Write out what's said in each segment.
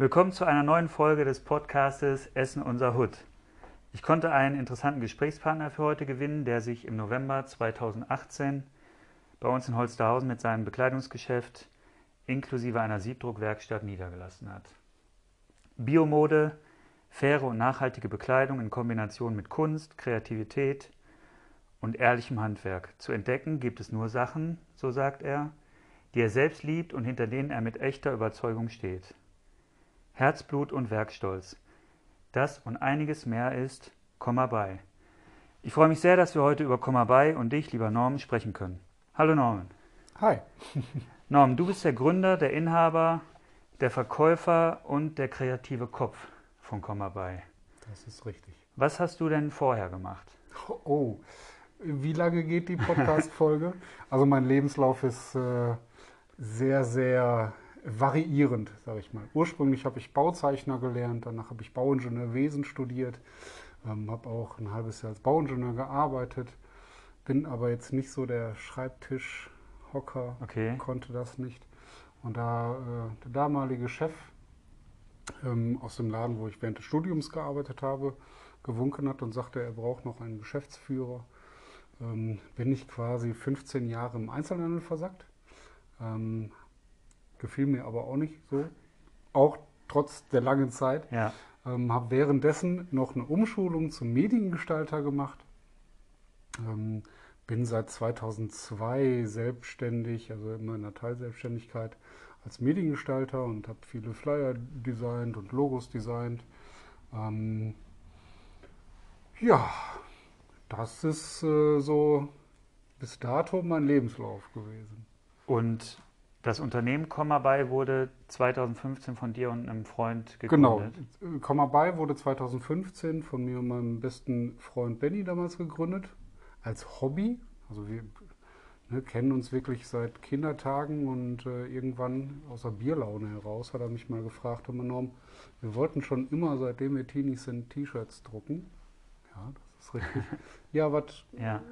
Willkommen zu einer neuen Folge des Podcastes Essen unser Hut. Ich konnte einen interessanten Gesprächspartner für heute gewinnen, der sich im November 2018 bei uns in Holsterhausen mit seinem Bekleidungsgeschäft inklusive einer Siebdruckwerkstatt niedergelassen hat. Biomode, faire und nachhaltige Bekleidung in Kombination mit Kunst, Kreativität und ehrlichem Handwerk. Zu entdecken gibt es nur Sachen, so sagt er, die er selbst liebt und hinter denen er mit echter Überzeugung steht. Herzblut und Werkstolz. Das und einiges mehr ist Komma bei. Ich freue mich sehr, dass wir heute über Komma bei und dich, lieber Norman, sprechen können. Hallo Norman. Hi. Norman, du bist der Gründer, der Inhaber, der Verkäufer und der kreative Kopf von Komma bei. Das ist richtig. Was hast du denn vorher gemacht? Oh, wie lange geht die Podcast-Folge? also mein Lebenslauf ist äh, sehr, sehr variierend, sage ich mal. Ursprünglich habe ich Bauzeichner gelernt, danach habe ich Bauingenieurwesen studiert, ähm, habe auch ein halbes Jahr als Bauingenieur gearbeitet, bin aber jetzt nicht so der Schreibtischhocker, Okay. konnte das nicht. Und da äh, der damalige Chef ähm, aus dem Laden, wo ich während des Studiums gearbeitet habe, gewunken hat und sagte, er braucht noch einen Geschäftsführer, ähm, bin ich quasi 15 Jahre im Einzelhandel versackt. Ähm, gefiel mir aber auch nicht so, auch trotz der langen Zeit. Ja, Ähm, habe währenddessen noch eine Umschulung zum Mediengestalter gemacht. Ähm, bin seit 2002 selbstständig, also immer in der Teilselbstständigkeit als Mediengestalter und habe viele Flyer designt und Logos designt. Ähm, ja, das ist äh, so bis dato mein Lebenslauf gewesen. und das Unternehmen Komma bei wurde 2015 von dir und einem Freund Genau. gegründet. Äh, Komma bei wurde 2015 von mir und meinem besten Freund Benny damals gegründet. Als Hobby. Also wir ne, kennen uns wirklich seit Kindertagen und äh, irgendwann aus der Bierlaune heraus hat er mich mal gefragt, Herr Norm, wir wollten schon immer, seitdem wir Teenies sind, T-Shirts drucken. Ja, das ist richtig. ja, was Ja,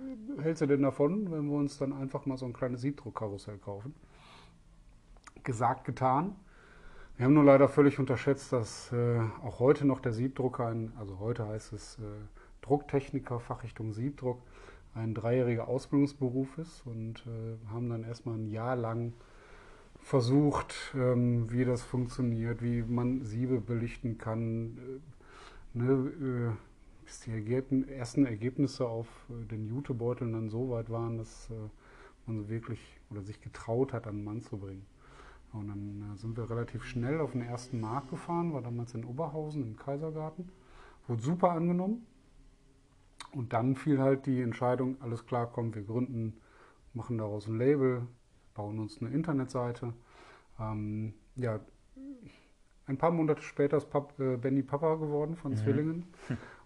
hältst du denn davon, wenn wir uns dann einfach mal so ein kleines Siebdruckkarussell kaufen? Gesagt, getan. Wir haben nur leider völlig unterschätzt, dass äh, auch heute noch der Siebdrucker, ein, also heute heißt es äh, Drucktechniker, Fachrichtung Siebdruck, ein dreijähriger Ausbildungsberuf ist und äh, haben dann erstmal ein Jahr lang versucht, ähm, wie das funktioniert, wie man Siebe belichten kann, äh, ne, äh, bis die ersten Ergebnisse auf äh, den Jutebeuteln dann so weit waren, dass man wirklich oder sich getraut hat, an den Mann zu bringen. Und dann äh, sind wir relativ schnell auf den ersten Markt gefahren, war damals in Oberhausen im Kaisergarten. Wurde super angenommen. Und dann fiel halt die Entscheidung, alles klar, komm, wir gründen, machen daraus ein Label, bauen uns eine Internetseite. Ähm, ja, ein paar Monate später ist Pap äh, Benny Papa geworden von Mhm. Zwillingen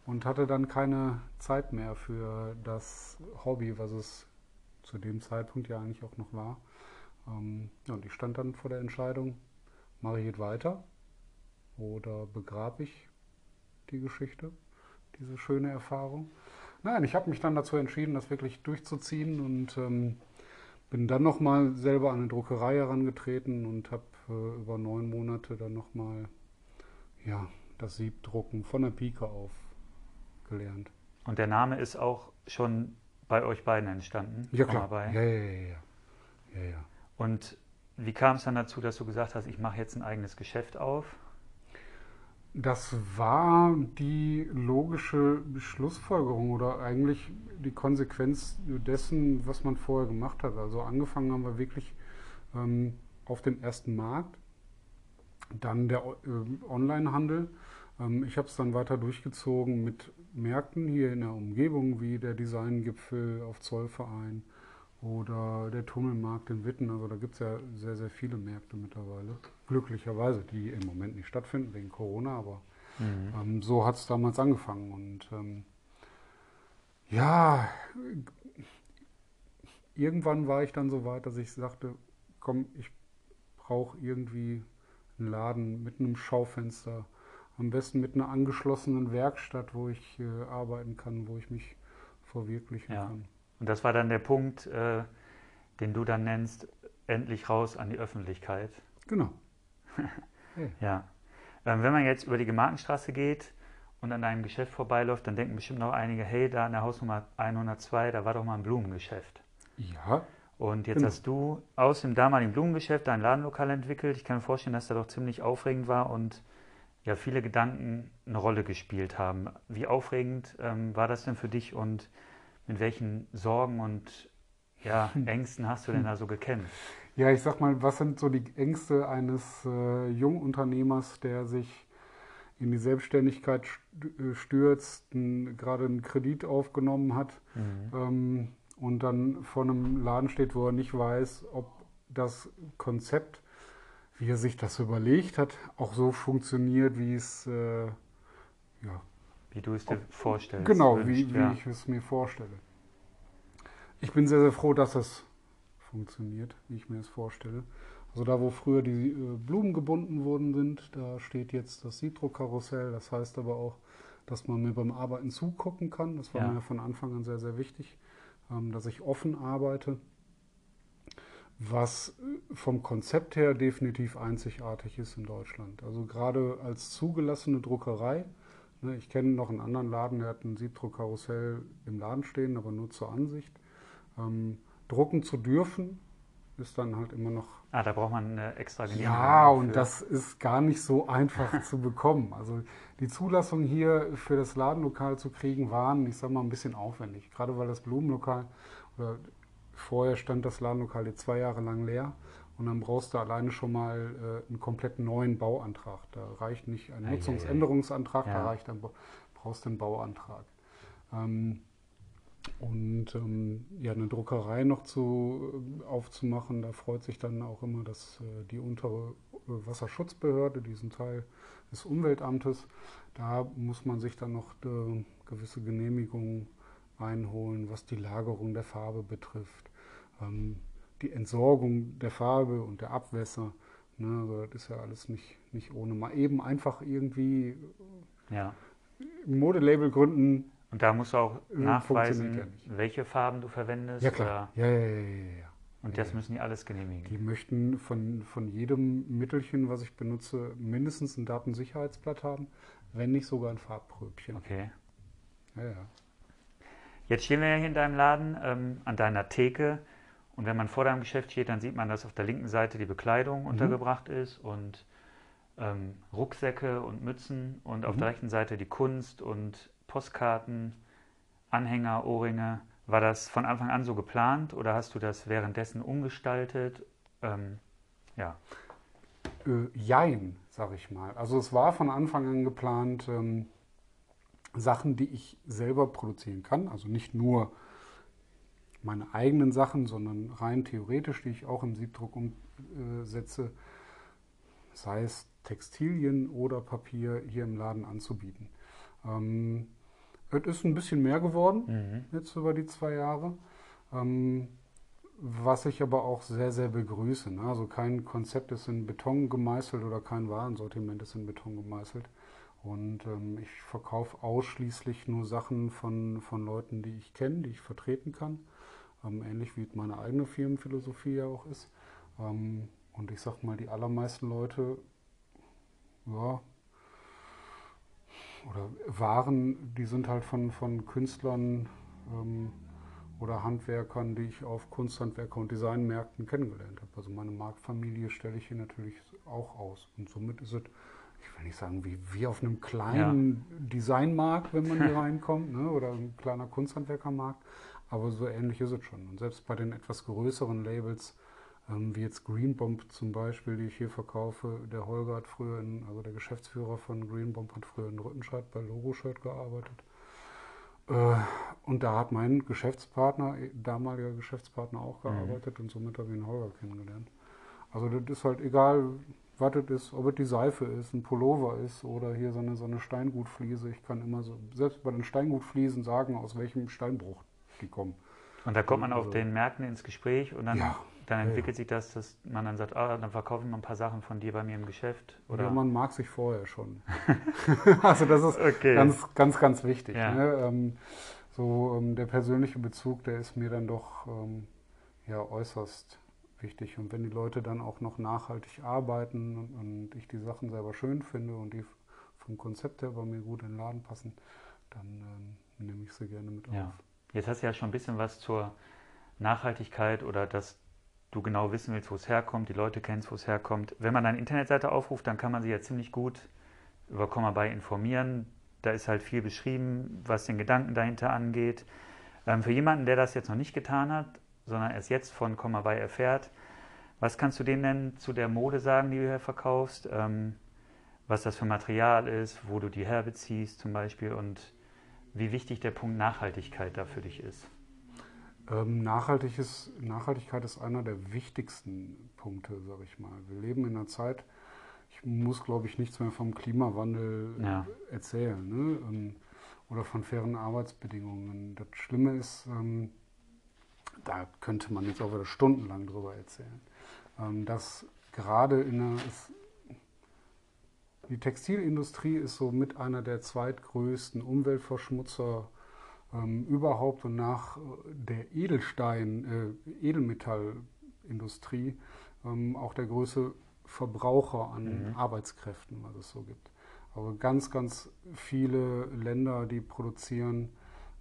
und hatte dann keine Zeit mehr für das Hobby, was es zu dem Zeitpunkt ja eigentlich auch noch war. Ähm, ja, und ich stand dann vor der Entscheidung, mache ich jetzt weiter oder begrabe ich die Geschichte, diese schöne Erfahrung. Nein, ich habe mich dann dazu entschieden, das wirklich durchzuziehen und ähm, bin dann nochmal selber an eine Druckerei herangetreten und habe äh, über neun Monate dann nochmal ja, das Siebdrucken von der Pike auf gelernt. und der Name ist auch schon bei euch beiden entstanden. Ja klar. Ja, ja, ja, ja. ja, ja. Und wie kam es dann dazu, dass du gesagt hast, ich mache jetzt ein eigenes Geschäft auf? Das war die logische Schlussfolgerung oder eigentlich die Konsequenz dessen, was man vorher gemacht hat. Also angefangen haben wir wirklich ähm, auf dem ersten Markt, dann der äh, Onlinehandel. Ähm, ich habe es dann weiter durchgezogen mit Märkten hier in der Umgebung, wie der Designgipfel auf Zollverein oder der Tummelmarkt in Witten. Also da gibt es ja sehr, sehr viele Märkte mittlerweile. Glücklicherweise, die im Moment nicht stattfinden wegen Corona, aber Mhm. ähm, so hat es damals angefangen. Und ähm, ja, irgendwann war ich dann so weit, dass ich sagte, komm, ich brauche irgendwie einen Laden mit einem Schaufenster, am besten mit einer angeschlossenen Werkstatt, wo ich äh, arbeiten kann, wo ich mich verwirklichen Ja. kann. Und das war dann der Punkt, äh, den du dann nennst, endlich raus an die Öffentlichkeit. Genau. Ja. Ähm, wenn man jetzt über die Gemarkenstraße geht und an einem Geschäft vorbeiläuft, dann denken bestimmt noch einige, hey, da in der Hausnummer 102, da war doch mal ein Blumengeschäft. Ja. Und jetzt Genau. hast du aus dem damaligen Blumengeschäft dein Ladenlokal entwickelt. Ich kann mir vorstellen, dass das doch ziemlich aufregend war und ja, viele Gedanken eine Rolle gespielt haben. Wie aufregend ähm, war das denn für dich und mit welchen Sorgen und ja, Ängsten hast du denn da so gekämpft? Ja, ich sag mal, was sind so die Ängste eines äh, Jungunternehmers, der sich in die Selbstständigkeit st- äh, stürzt, n- gerade einen Kredit aufgenommen hat ähm, und dann vor einem Laden steht, wo er nicht weiß, ob das Konzept, wie er sich das überlegt hat, auch so funktioniert, wie es äh, ja, Wie du es dir vorstellst. Genau, wünschst, wie, wie ja. ich es mir vorstelle. Ich bin sehr, sehr froh, dass es funktioniert, wie ich mir es vorstelle. Also da, wo früher die äh, Blumen gebunden worden sind, da steht jetzt das Citro-Karussell. Das heißt aber auch, dass man mir beim Arbeiten zugucken kann. Das war Ja. mir von Anfang an sehr, sehr wichtig, ähm, dass ich offen arbeite. Was äh, vom Konzept her definitiv einzigartig ist in Deutschland. Also gerade als zugelassene Druckerei, ne, ich kenne noch einen anderen Laden, der hat ein Siebdruck-Karussell im Laden stehen, aber nur zur Ansicht. Ähm, drucken zu dürfen, ist dann halt immer noch Ah, da braucht man eine extra Genehmigung. ja, und für. das ist gar nicht so einfach zu bekommen. Also die Zulassung hier für das Ladenlokal zu kriegen, waren, ich sag mal, ein bisschen aufwendig. Gerade weil das Blumenlokal, oder vorher stand das Ladenlokal jetzt zwei Jahre lang leer. Und dann brauchst du alleine schon mal äh, einen komplett neuen Bauantrag. Da reicht nicht ein Ei, ei, ei. Nutzungsänderungsantrag, da Ja. reicht ein, brauchst du einen Bauantrag. Ähm, und ähm, ja, eine Druckerei noch zu, äh, aufzumachen, da freut sich dann auch immer dass äh, die untere Wasserschutzbehörde, diesen Teil des Umweltamtes. Da muss man sich dann noch äh, gewisse Genehmigungen einholen, was die Lagerung der Farbe betrifft, ähm, die Entsorgung der Farbe und der Abwässer. Ne, also das ist ja alles nicht, nicht ohne mal eben einfach irgendwie ja. Modelabel-Gründen Und da musst du auch Äh, nachweisen, ja welche Farben du verwendest. Ja klar. Ja, ja, ja, ja, ja. Und das müssen die alles genehmigen. Die möchten von, von jedem Mittelchen, was ich benutze, mindestens ein Datensicherheitsblatt haben, wenn nicht sogar ein Farbpröbchen. Okay. Ja, ja. Jetzt stehen wir ja hier in deinem Laden ähm, an deiner Theke und wenn man vor deinem Geschäft steht, dann sieht man, dass auf der linken Seite die Bekleidung untergebracht ist und ähm, Rucksäcke und Mützen und auf Mhm. der rechten Seite die Kunst und Postkarten, Anhänger, Ohrringe. War das von Anfang an so geplant oder hast du das währenddessen umgestaltet? Ähm, ja, Äh, jein, sag ich mal. Also es war von Anfang an geplant, ähm, Sachen, die ich selber produzieren kann. Also nicht nur meine eigenen Sachen, sondern rein theoretisch, die ich auch im Siebdruck umsetze, sei es Textilien oder Papier hier im Laden anzubieten. Ähm, es ist ein bisschen mehr geworden mhm. jetzt über die zwei Jahre. Ähm, was ich aber auch sehr, sehr begrüße. Ne? Also kein Konzept ist in Beton gemeißelt oder kein Warensortiment ist in Beton gemeißelt. Und ähm, ich verkaufe ausschließlich nur Sachen von, von Leuten, die ich kenne, die ich vertreten kann. Ähm, ähnlich wie meine eigene Firmenphilosophie ja auch ist. Ähm, und ich sag mal, die allermeisten Leute, ja, oder Waren, die sind halt von, von Künstlern ähm, oder Handwerkern, die ich auf Kunsthandwerker und Designmärkten kennengelernt habe. Also meine Marktfamilie stelle ich hier natürlich auch aus. Und somit ist es, ich will nicht sagen, wie, wie auf einem kleinen Designmarkt, wenn man hier reinkommt, ne? oder ein kleiner Kunsthandwerkermarkt. Aber so ähnlich ist es schon. Und selbst bei den etwas größeren Labels, ähm, wie jetzt Green Bomb zum Beispiel, die ich hier verkaufe, der Holger hat früher, in, also der Geschäftsführer von Green Bomb hat früher in Rüttenscheid bei Logo-Shirt gearbeitet. Äh, und da hat mein Geschäftspartner, eh, damaliger Geschäftspartner auch gearbeitet und somit habe ich den Holger kennengelernt. Also das ist halt egal, was das ist, ob es die Seife ist, ein Pullover ist oder hier so eine, so eine Steingutfliese. Ich kann immer so, selbst bei den Steingutfliesen sagen, aus welchem Steinbruch die kommen. Und da kommt man auf Also- den Märkten ins Gespräch und dann, Ja, dann ja, entwickelt sich das, dass man dann sagt, ah, dann verkaufen wir ein paar Sachen von dir bei mir im Geschäft. Oder Ja, man mag sich vorher schon. also das ist Okay. ganz, ganz, ganz wichtig. Ja. Ne? Ähm, so ähm, der persönliche Bezug, der ist mir dann doch ähm, ja äußerst wichtig. Und wenn die Leute dann auch noch nachhaltig arbeiten und ich die Sachen selber schön finde und die vom Konzept her bei mir gut in den Laden passen, dann ähm, nehme ich sie gerne mit ja. auf. Jetzt hast du ja schon ein bisschen was zur Nachhaltigkeit oder dass du genau wissen willst, wo es herkommt, die Leute kennen, wo es herkommt. Wenn man eine Internetseite aufruft, dann kann man sich ja ziemlich gut über Komma bei informieren. Da ist halt viel beschrieben, was den Gedanken dahinter angeht. Ähm, für jemanden, der das jetzt noch nicht getan hat, sondern erst jetzt von Komma bei erfährt, was kannst du denen denn zu der Mode sagen, die du hier verkaufst? Ähm, was das für Material ist, wo du die herbeziehst zum Beispiel und wie wichtig der Punkt Nachhaltigkeit da für dich ist? Ähm, Nachhaltig ist, Nachhaltigkeit ist einer der wichtigsten Punkte, sage ich mal. Wir leben in einer Zeit, ich muss, glaube ich, nichts mehr vom Klimawandel ja. erzählen ne? Ähm, oder von fairen Arbeitsbedingungen. Das Schlimme ist, ähm, da könnte man jetzt auch wieder stundenlang drüber erzählen, ähm, dass gerade in einer, die Textilindustrie ist so mit einer der zweitgrößten Umweltverschmutzer ähm, überhaupt und nach äh, der Edelstein, äh, Edelmetallindustrie ähm, auch der größte Verbraucher an mhm. Arbeitskräften, was es so gibt. Aber ganz, ganz viele Länder, die produzieren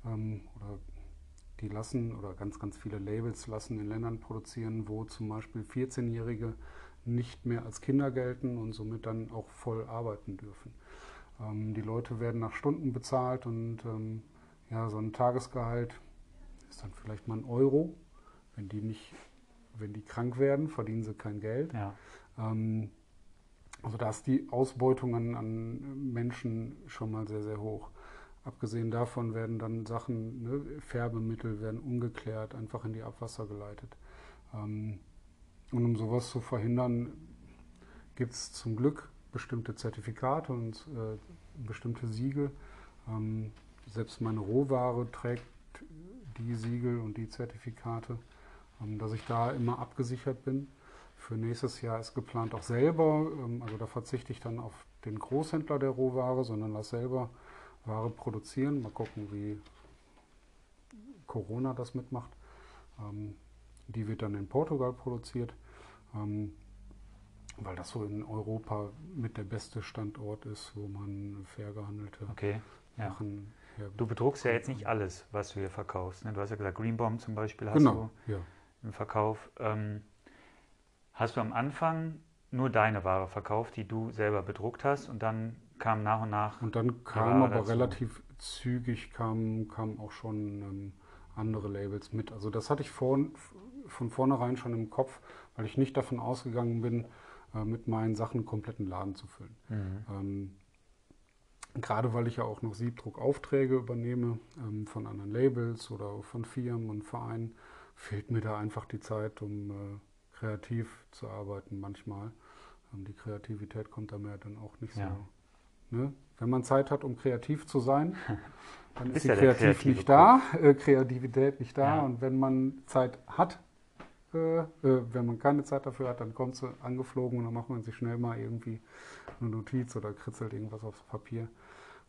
ähm, oder die lassen oder ganz, ganz viele Labels lassen in Ländern produzieren, wo zum Beispiel 14-Jährige nicht mehr als Kinder gelten und somit dann auch voll arbeiten dürfen. Ähm, die Leute werden nach Stunden bezahlt und ähm, ja, so ein Tagesgehalt ist dann vielleicht mal ein Euro. Wenn die nicht, wenn die krank werden, verdienen sie kein Geld. Ja. Ähm, also da ist die Ausbeutung an, an, Menschen schon mal sehr, sehr hoch. Abgesehen davon werden dann Sachen, ne, Färbemittel werden ungeklärt, einfach in die Abwasser geleitet. Ähm, und um sowas zu verhindern, gibt es zum Glück bestimmte Zertifikate und äh, bestimmte Siegel. Ähm, selbst meine Rohware trägt die Siegel und die Zertifikate, ähm, dass ich da immer abgesichert bin. Für nächstes Jahr ist geplant auch selber, ähm, also da verzichte ich dann auf den Großhändler der Rohware, sondern lasse selber Ware produzieren. Mal gucken, wie Corona das mitmacht. Ähm, die wird dann in Portugal produziert, ähm, weil das so in Europa mit der beste Standort ist, wo man fair gehandelte okay, ja. Sachen Du bedruckst ja jetzt nicht alles, was du hier verkaufst. Ne? Du hast ja gesagt, Greenbaum zum Beispiel hast genau, du ja. im Verkauf. Ähm, hast du am Anfang nur deine Ware verkauft, die du selber bedruckt hast und dann kam nach und nach. Und dann kam aber dazu. relativ zügig kamen kam auch schon ähm, andere Labels mit. Also das hatte ich vor, von vornherein schon im Kopf, weil ich nicht davon ausgegangen bin, äh, mit meinen Sachen einen kompletten Laden zu füllen. Mhm. Ähm, gerade weil ich ja auch noch Siebdruckaufträge übernehme ähm, von anderen Labels oder von Firmen und Vereinen, fehlt mir da einfach die Zeit, um äh, kreativ zu arbeiten manchmal. Ähm, die Kreativität kommt da mir dann auch nicht ja. so. Ne? Wenn man Zeit hat, um kreativ zu sein, dann ist die ja Kreativ nicht da, äh, Kreativität nicht da. Ja. Und wenn man Zeit hat, äh, äh, wenn man keine Zeit dafür hat, dann kommt sie angeflogen und dann macht man sich schnell mal irgendwie eine Notiz oder kritzelt irgendwas aufs Papier,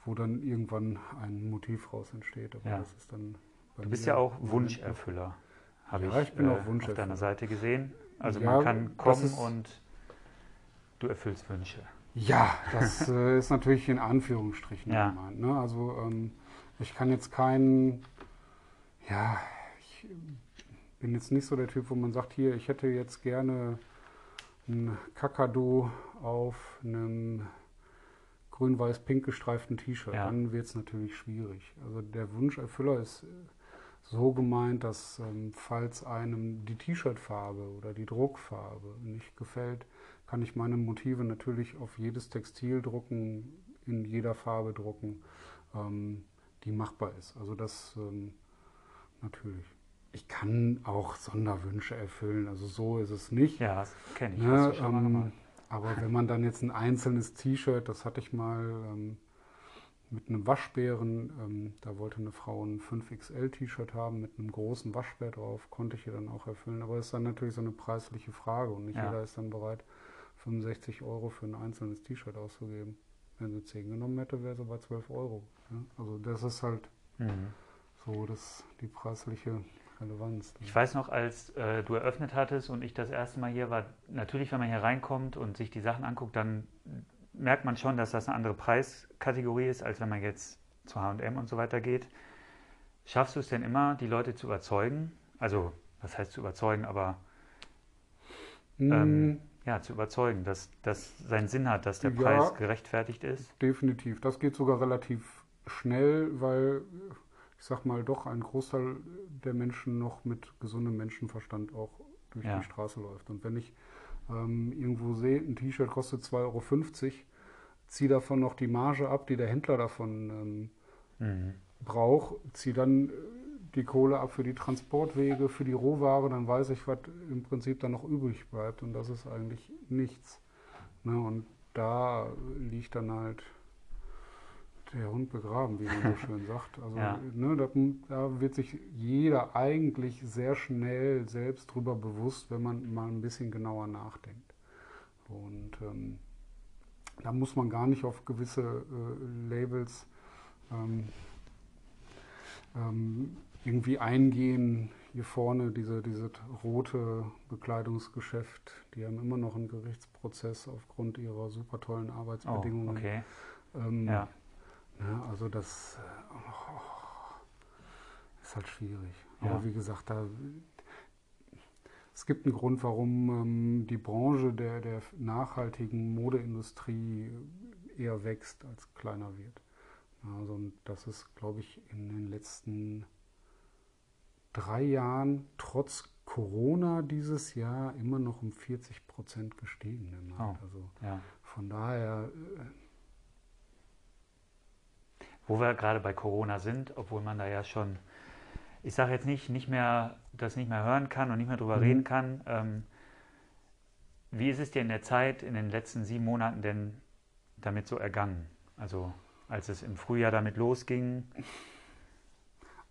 wo dann irgendwann ein Motiv raus entsteht. Aber ja. das ist dann du bist ja auch Wunscherfüller, habe ja, ich, ich bin äh, auch Wunscherfüller. auf deiner Seite gesehen. Also man kann kommen und du erfüllst Wünsche. Ja, das äh, ist natürlich in Anführungsstrichen ja. gemeint. Ne? Also ähm, ich kann jetzt keinen, ja, ich bin jetzt nicht so der Typ, wo man sagt, hier, ich hätte jetzt gerne ein Kakadu auf einem grün-weiß-pink gestreiften T-Shirt. Ja. Dann wird es natürlich schwierig. Also der Wunscherfüller ist so gemeint, dass ähm, falls einem die T-Shirt-Farbe oder die Druckfarbe nicht gefällt, kann ich meine Motive natürlich auf jedes Textil drucken, in jeder Farbe drucken, ähm, die machbar ist. Also das ähm, natürlich ich kann auch Sonderwünsche erfüllen. Also so ist es nicht. Ja, das kenne ich. Ne, ähm, aber wenn man dann jetzt ein einzelnes T-Shirt, das hatte ich mal ähm, mit einem Waschbären, ähm, da wollte eine Frau ein 5XL-T-Shirt haben mit einem großen Waschbär drauf, konnte ich ihr dann auch erfüllen. Aber es ist dann natürlich so eine preisliche Frage und nicht ja. jeder ist dann bereit, 65 Euro für ein einzelnes T-Shirt auszugeben. Wenn sie 10 genommen hätte, wäre sie bei 12 Euro. Ja? Also das ist halt mhm. so das, die preisliche Relevanz. Ich weiß noch, als äh, du eröffnet hattest und ich das erste Mal hier war, natürlich, wenn man hier reinkommt und sich die Sachen anguckt, dann merkt man schon, dass das eine andere Preiskategorie ist, als wenn man jetzt zu HM und so weiter geht. Schaffst du es denn immer, die Leute zu überzeugen? Also, was heißt zu überzeugen, aber ähm, ja, zu überzeugen, dass das seinen Sinn hat, dass der Ja. Preis gerechtfertigt ist? Definitiv. Das geht sogar relativ schnell, weil ich sag mal doch ein Großteil der Menschen noch mit gesundem Menschenverstand auch durch Ja. die Straße läuft. Und wenn ich ähm, irgendwo sehe, ein T-Shirt kostet 2,50 Euro, ziehe davon noch die Marge ab, die der Händler davon ähm, Mhm. brauche, ziehe dann äh, die Kohle ab für die Transportwege, für die Rohware, dann weiß ich, was im Prinzip dann noch übrig bleibt. Und das ist eigentlich nichts. Ne? Und da liegt dann halt der Hund begraben, wie man so schön sagt. Also Ja. ne, da, da wird sich jeder eigentlich sehr schnell selbst drüber bewusst, wenn man mal ein bisschen genauer nachdenkt. Und ähm, da muss man gar nicht auf gewisse äh, Labels ähm, ähm, irgendwie eingehen. Hier vorne diese, diese rote Bekleidungsgeschäft, die haben immer noch einen Gerichtsprozess aufgrund ihrer super tollen Oh, Arbeitsbedingungen. okay. Ähm, Ja. ja, also das äh, oh, ist halt schwierig. Ja. Aber wie gesagt, da, es gibt einen Grund, warum ähm, die Branche der, der nachhaltigen Modeindustrie eher wächst als kleiner wird. Also und das ist, glaube ich, in den letzten drei Jahren trotz Corona dieses Jahr immer noch um 40 Prozent gestiegen. Der Markt. Oh. Also Ja. von daher äh, Wo wir gerade bei Corona sind, obwohl man da ja schon, ich sage jetzt nicht, nicht mehr, das nicht mehr hören kann und nicht mehr drüber Mhm. reden kann. Ähm, wie ist es dir in der Zeit, in den letzten sieben Monaten denn damit so ergangen? Also als es im Frühjahr damit losging.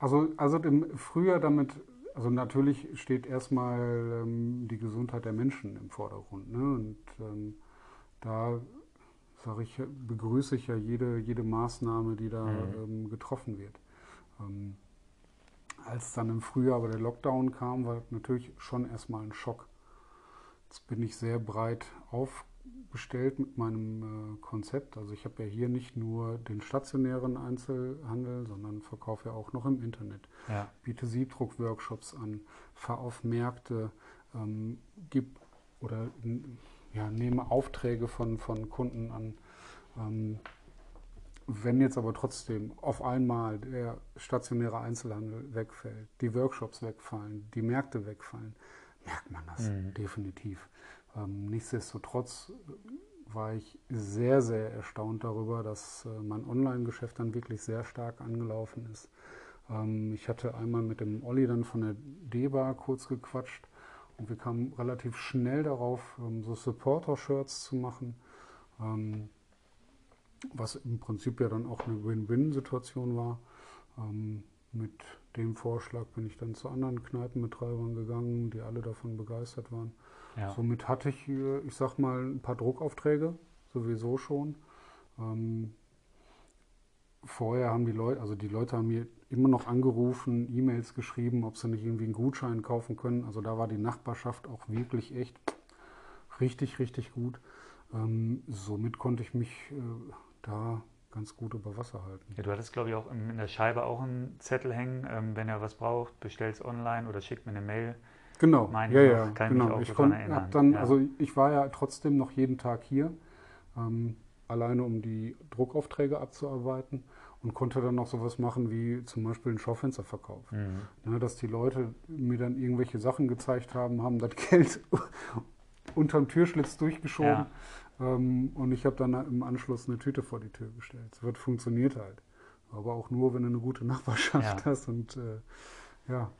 Also, also im Frühjahr damit, also natürlich steht erstmal ähm, die Gesundheit der Menschen im Vordergrund. Ne? Und ähm, da sage ich, begrüße ich ja jede, jede Maßnahme, die da Mhm. ähm, getroffen wird. Ähm, als dann im Frühjahr aber der Lockdown kam, war natürlich schon erstmal ein Schock. Jetzt bin ich sehr breit aufgestellt mit meinem äh, Konzept. Also ich habe ja hier nicht nur den stationären Einzelhandel, sondern verkaufe ja auch noch im Internet. Ja, Biete Siebdruck-Workshops an, fahre auf Märkte, ähm, gib oder ja, nehme Aufträge von, von Kunden an. Ähm, wenn jetzt aber trotzdem auf einmal der stationäre Einzelhandel wegfällt, die Workshops wegfallen, die Märkte wegfallen, merkt man das Mhm. definitiv. Ähm, nichtsdestotrotz äh, war ich sehr, sehr erstaunt darüber, dass äh, mein Online-Geschäft dann wirklich sehr stark angelaufen ist. Ähm, ich hatte einmal mit dem Olli dann von der D-Bar kurz gequatscht und wir kamen relativ schnell darauf, ähm, so Supporter-Shirts zu machen. Was im Prinzip ja dann auch eine Win-Win-Situation war. Mit dem Vorschlag bin ich dann zu anderen Kneipenbetreibern gegangen, die alle davon begeistert waren. Ja. Somit hatte ich, ich sag mal, ein paar Druckaufträge, sowieso schon. Ähm, vorher haben die Leute, also die Leute haben mir immer noch angerufen, E-Mails geschrieben, ob sie nicht irgendwie einen Gutschein kaufen können. Also da war die Nachbarschaft auch wirklich echt richtig, richtig gut. Ähm, somit konnte ich mich äh, da ganz gut über Wasser halten. Ja, du hattest, glaube ich, auch in der Scheibe auch einen Zettel hängen, ähm, wenn ihr was braucht, bestellt es online oder schickt mir eine Mail. Genau, Meine ja, ich ja, kann ich mich genau. auch Ich dran erinnern, dann, ja. also ich war ja trotzdem noch jeden Tag hier, ähm, alleine um die Druckaufträge abzuarbeiten und konnte dann noch sowas machen wie zum Beispiel einen Schaufensterverkauf. Mhm. Ne, dass die Leute mir dann irgendwelche Sachen gezeigt haben, haben das Geld unterm Türschlitz durchgeschoben ähm, und ich habe dann im Anschluss eine Tüte vor die Tür gestellt. Es wird funktioniert halt. Aber auch nur, wenn du eine gute Nachbarschaft Ja. hast und äh, ja,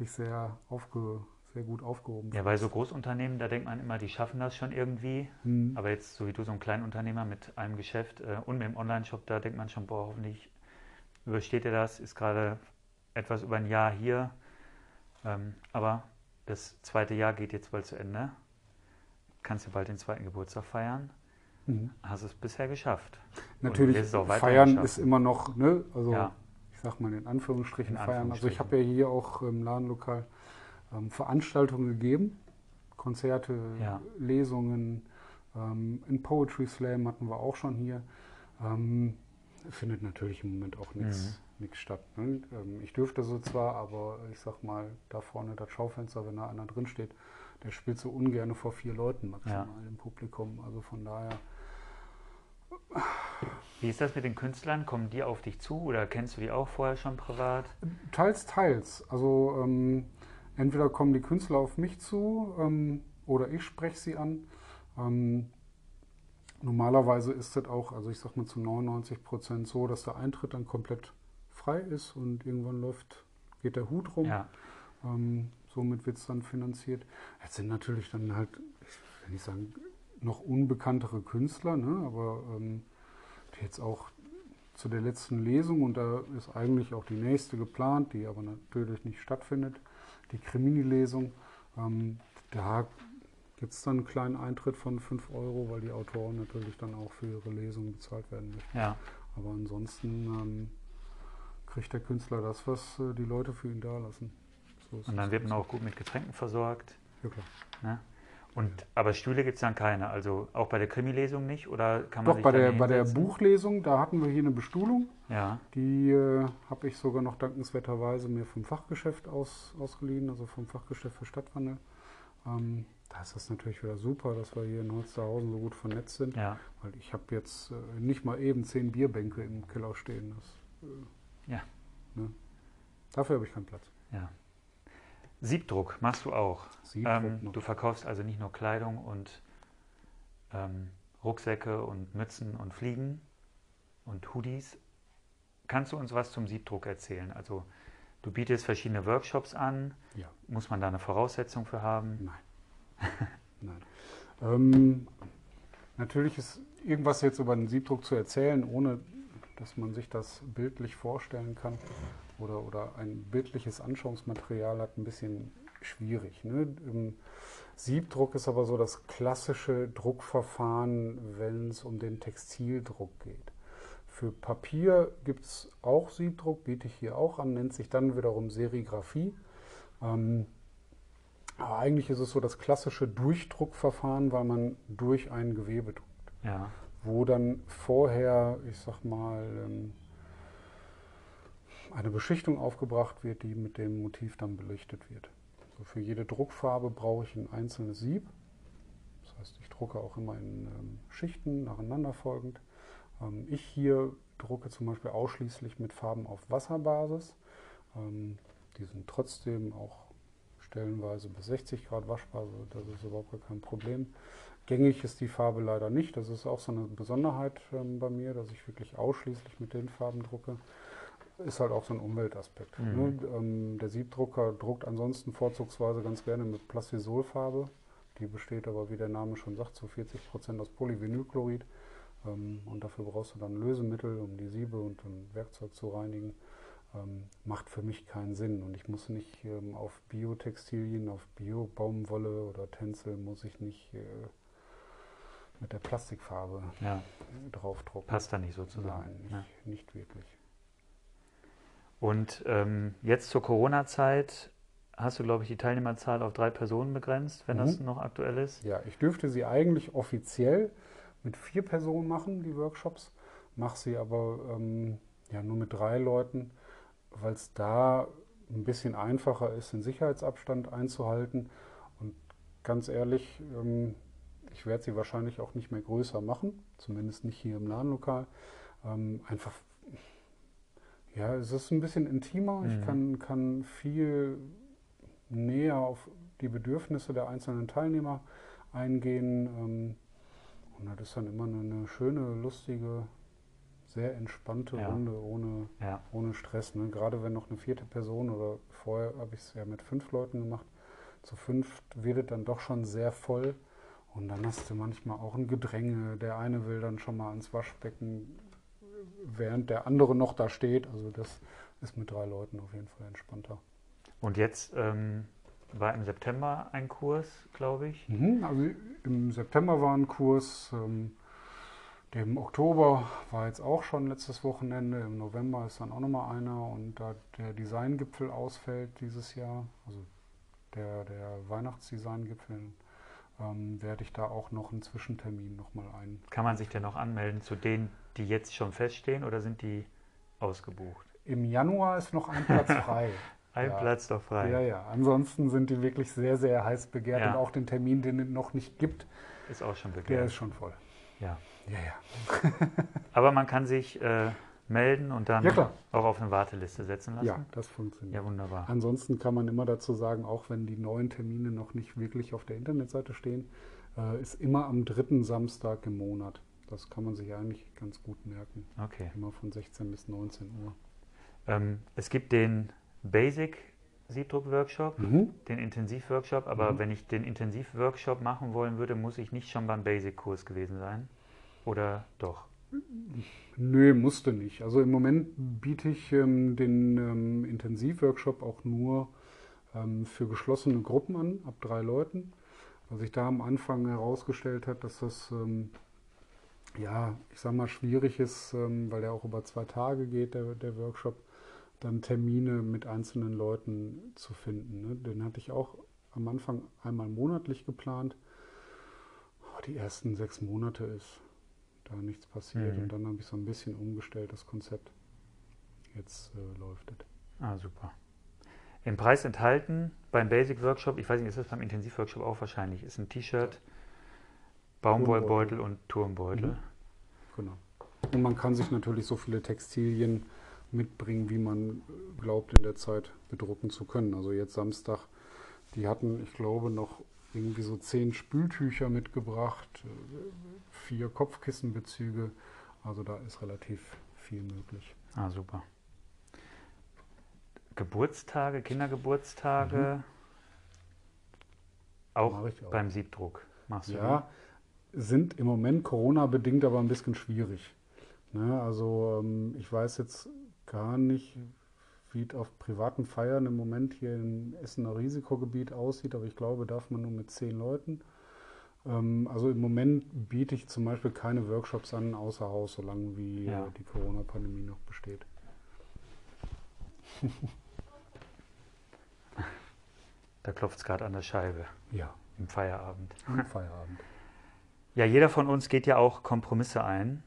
dich sehr, aufge, sehr gut aufgehoben Ja, bei so Großunternehmen, da denkt man immer, die schaffen das schon irgendwie. Mhm. Aber jetzt, so wie du, so ein Kleinunternehmer mit einem Geschäft äh, und mit dem Online-Shop, da denkt man schon, boah, hoffentlich übersteht er das, ist gerade etwas über ein Jahr hier. Ähm, aber das zweite Jahr geht jetzt bald zu Ende. Kannst du bald den zweiten Geburtstag feiern. Mhm. Hast es bisher geschafft. Natürlich, feiern geschafft. ist immer noch, ne? Also Ja. Ich sag mal in Anführungsstrichen, In feiern. Also ich Anführungsstrichen. habe ja hier auch im Ladenlokal ähm, Veranstaltungen gegeben, Konzerte, Ja. Lesungen, ähm, ein Poetry Slam hatten wir auch schon hier. Ähm, findet natürlich im Moment auch nichts nichts statt. Ne? Ähm, ich dürfte so zwar, aber ich sag mal, da vorne das Schaufenster, wenn da einer drin steht, der spielt so ungern vor vier Leuten maximal im Publikum. Also von daher Wie ist das mit den Künstlern? Kommen die auf dich zu oder kennst du die auch vorher schon privat? Teils, teils. Also ähm, entweder kommen die Künstler auf mich zu ähm, oder ich spreche sie an. Ähm, normalerweise ist es auch, also ich sag mal zu 99 Prozent so, dass der Eintritt dann komplett frei ist und irgendwann läuft, geht der Hut rum. Ja, Ähm, somit wird es dann finanziert. Jetzt sind natürlich dann halt, ich will nicht sagen, noch unbekanntere Künstler, ne? aber ähm, jetzt auch zu der letzten Lesung und da ist eigentlich auch die nächste geplant, die aber natürlich nicht stattfindet, die Krimini-Lesung. Ähm, da gibt es dann einen kleinen Eintritt von 5 Euro, weil die Autoren natürlich dann auch für ihre Lesung bezahlt werden möchten. ja. Aber ansonsten ähm, kriegt der Künstler das, was äh, die Leute für ihn da lassen. So Und dann wird man auch gut mit Getränken versorgt. Ja, klar. Ne? Und, aber Stühle gibt es dann keine, also auch bei der Krimi-Lesung nicht? Oder kann man Doch, bei der, bei der? Buchlesung, da hatten wir hier eine Bestuhlung. Ja, Die äh, habe ich sogar noch dankenswerterweise mir vom Fachgeschäft aus, ausgeliehen, also vom Fachgeschäft für Stadtwandel. Ähm, da ist das natürlich wieder super, dass wir hier in Holsterhausen so gut vernetzt sind, ja, weil ich habe jetzt äh, nicht mal eben zehn Bierbänke im Keller stehen. Das, äh, Ja. Ne? Dafür habe ich keinen Platz. ja. Siebdruck machst du auch. Siebdruck Ähm, du verkaufst also nicht nur Kleidung und ähm, Rucksäcke und Mützen und Fliegen und Hoodies. Kannst du uns was zum Siebdruck erzählen? Also du bietest verschiedene Workshops an. Ja. Muss man da eine Voraussetzung für haben? Nein. Nein. Ähm, natürlich ist irgendwas jetzt über den Siebdruck zu erzählen, ohne dass man sich das bildlich vorstellen kann oder, oder ein bildliches Anschauungsmaterial hat, ein bisschen schwierig. Ne? Im Siebdruck ist aber so das klassische Druckverfahren, wenn es um den Textildruck geht. Für Papier gibt es auch Siebdruck, biete ich hier auch an, nennt sich dann wiederum Serigraphie. Ähm, aber eigentlich ist es so das klassische Durchdruckverfahren, weil man durch ein Gewebe druckt, Ja, wo dann vorher, ich sag mal, ähm, eine Beschichtung aufgebracht wird, die mit dem Motiv dann belichtet wird. So für jede Druckfarbe brauche ich ein einzelnes Sieb. Das heißt, ich drucke auch immer in ähm, Schichten nacheinander folgend. Ähm, ich hier drucke zum Beispiel ausschließlich mit Farben auf Wasserbasis. Ähm, die sind trotzdem auch stellenweise bis 60 Grad waschbar, also das ist überhaupt kein Problem. Gängig ist die Farbe leider nicht. Das ist auch so eine Besonderheit bei mir, dass ich wirklich ausschließlich mit den Farben drucke. Ist halt auch so ein Umweltaspekt. Mhm. Ne? Ähm, der Siebdrucker druckt ansonsten vorzugsweise ganz gerne mit Plastisolfarbe. Die besteht aber, wie der Name schon sagt, zu 40 Prozent aus Polyvinylchlorid. Ähm, und dafür brauchst du dann Lösemittel, um die Siebe und ein Werkzeug zu reinigen. Ähm, macht für mich keinen Sinn. Und ich muss nicht ähm, auf Biotextilien, auf Bio-Baumwolle oder Tencel muss ich nicht äh, mit der Plastikfarbe ja, draufdrucken. passt da nicht so zusammen. Nein, nicht, ne? nicht wirklich. Und ähm, jetzt zur Corona-Zeit hast du, glaube ich, die Teilnehmerzahl auf drei Personen begrenzt, wenn das Mhm. noch aktuell ist. Ja, ich dürfte sie eigentlich offiziell mit vier Personen machen, die Workshops, mache sie aber ähm, ja, nur mit drei Leuten, weil es da ein bisschen einfacher ist, den Sicherheitsabstand einzuhalten. Und ganz ehrlich, ähm, ich werde sie wahrscheinlich auch nicht mehr größer machen, zumindest nicht hier im Ladenlokal. Ähm, einfach, ja, es ist ein bisschen intimer. Mhm. Ich kann, kann viel näher auf die Bedürfnisse der einzelnen Teilnehmer eingehen. ähm, Und das ist dann immer eine, schöne, lustige, sehr entspannte Ja. Runde ohne, Ja, ohne Stress. Ne? Gerade wenn noch eine vierte Person oder vorher habe ich es ja mit fünf Leuten gemacht. Zu fünft wird es dann doch schon sehr voll. Und dann hast du manchmal auch ein Gedränge. Der eine will dann schon mal ans Waschbecken, während der andere noch da steht. Also das ist mit drei Leuten auf jeden Fall entspannter. und jetzt ähm, war im September ein Kurs, glaube ich. Mhm, also im September war ein Kurs, ähm, Im Oktober war jetzt auch schon letztes Wochenende, im November ist dann auch nochmal einer und da der Designgipfel ausfällt dieses Jahr, also der, der Weihnachtsdesigngipfel, ähm, werde ich da auch noch einen Zwischentermin nochmal ein. Kann man sich denn noch anmelden zu denen, die jetzt schon feststehen oder sind die ausgebucht? Im Januar ist noch ein Platz frei. ein ja. Platz doch frei. Ja, ja. Ansonsten sind die wirklich sehr, sehr heiß begehrt Ja. und auch den Termin, den es noch nicht gibt, Ist auch schon der begehrt. ist schon voll. Ja. Ja, ja. Aber man kann sich äh, melden und dann Ja, auch auf eine Warteliste setzen lassen. Ja, das funktioniert. Ja, wunderbar. Ansonsten kann man immer dazu sagen, auch wenn die neuen Termine noch nicht wirklich auf der Internetseite stehen, äh, ist immer am dritten Samstag im Monat. Das kann man sich eigentlich ganz gut merken. Okay. Immer von 16 bis 19 Uhr. Ähm, es gibt den Basic Siebdruck-Workshop, Mhm. den Intensiv-Workshop, aber Mhm. wenn ich den Intensiv-Workshop machen wollen würde, muss ich nicht schon beim Basic-Kurs gewesen sein. Oder doch? Nö, musste nicht. Also im Moment biete ich ähm, den ähm, Intensivworkshop auch nur ähm, für geschlossene Gruppen an, ab drei Leuten. Was sich da am Anfang herausgestellt hat, dass das, ähm, ja, ich sag mal, schwierig ist, ähm, weil der auch über zwei Tage geht, der, der Workshop, dann Termine mit einzelnen Leuten zu finden. Ne? Den hatte ich auch am Anfang einmal monatlich geplant. Aber die ersten sechs Monate ist da nichts passiert. Mhm. Und dann habe ich so ein bisschen umgestellt, das Konzept. Jetzt äh, läuft es. Ah, super. Im Preis enthalten beim Basic Workshop, ich weiß nicht, ist das beim Intensiv Workshop auch wahrscheinlich, ist ein T-Shirt, Baumwollbeutel und Turmbeutel. Mhm. Genau. Und man kann sich natürlich so viele Textilien mitbringen, wie man glaubt, in der Zeit bedrucken zu können. Also jetzt Samstag, die hatten, ich glaube, noch irgendwie so zehn Spültücher mitgebracht, vier Kopfkissenbezüge. Also da ist relativ viel möglich. Ah, super. Geburtstage, Kindergeburtstage, auch, Mache ich auch. beim Siebdruck machst du Ja, sind im Moment Corona-bedingt aber ein bisschen schwierig. Ne, also ähm, ich weiß jetzt gar nicht, wie es auf privaten Feiern im Moment hier im Essener Risikogebiet aussieht, aber ich glaube, darf man nur mit zehn Leuten. Ähm, also im Moment biete ich zum Beispiel keine Workshops an, außer Haus, solange wie Ja. äh, die Corona-Pandemie noch besteht. Da klopft es gerade an der Scheibe Ja, im Feierabend. am Feierabend. Ja, jeder von uns geht ja auch Kompromisse ein.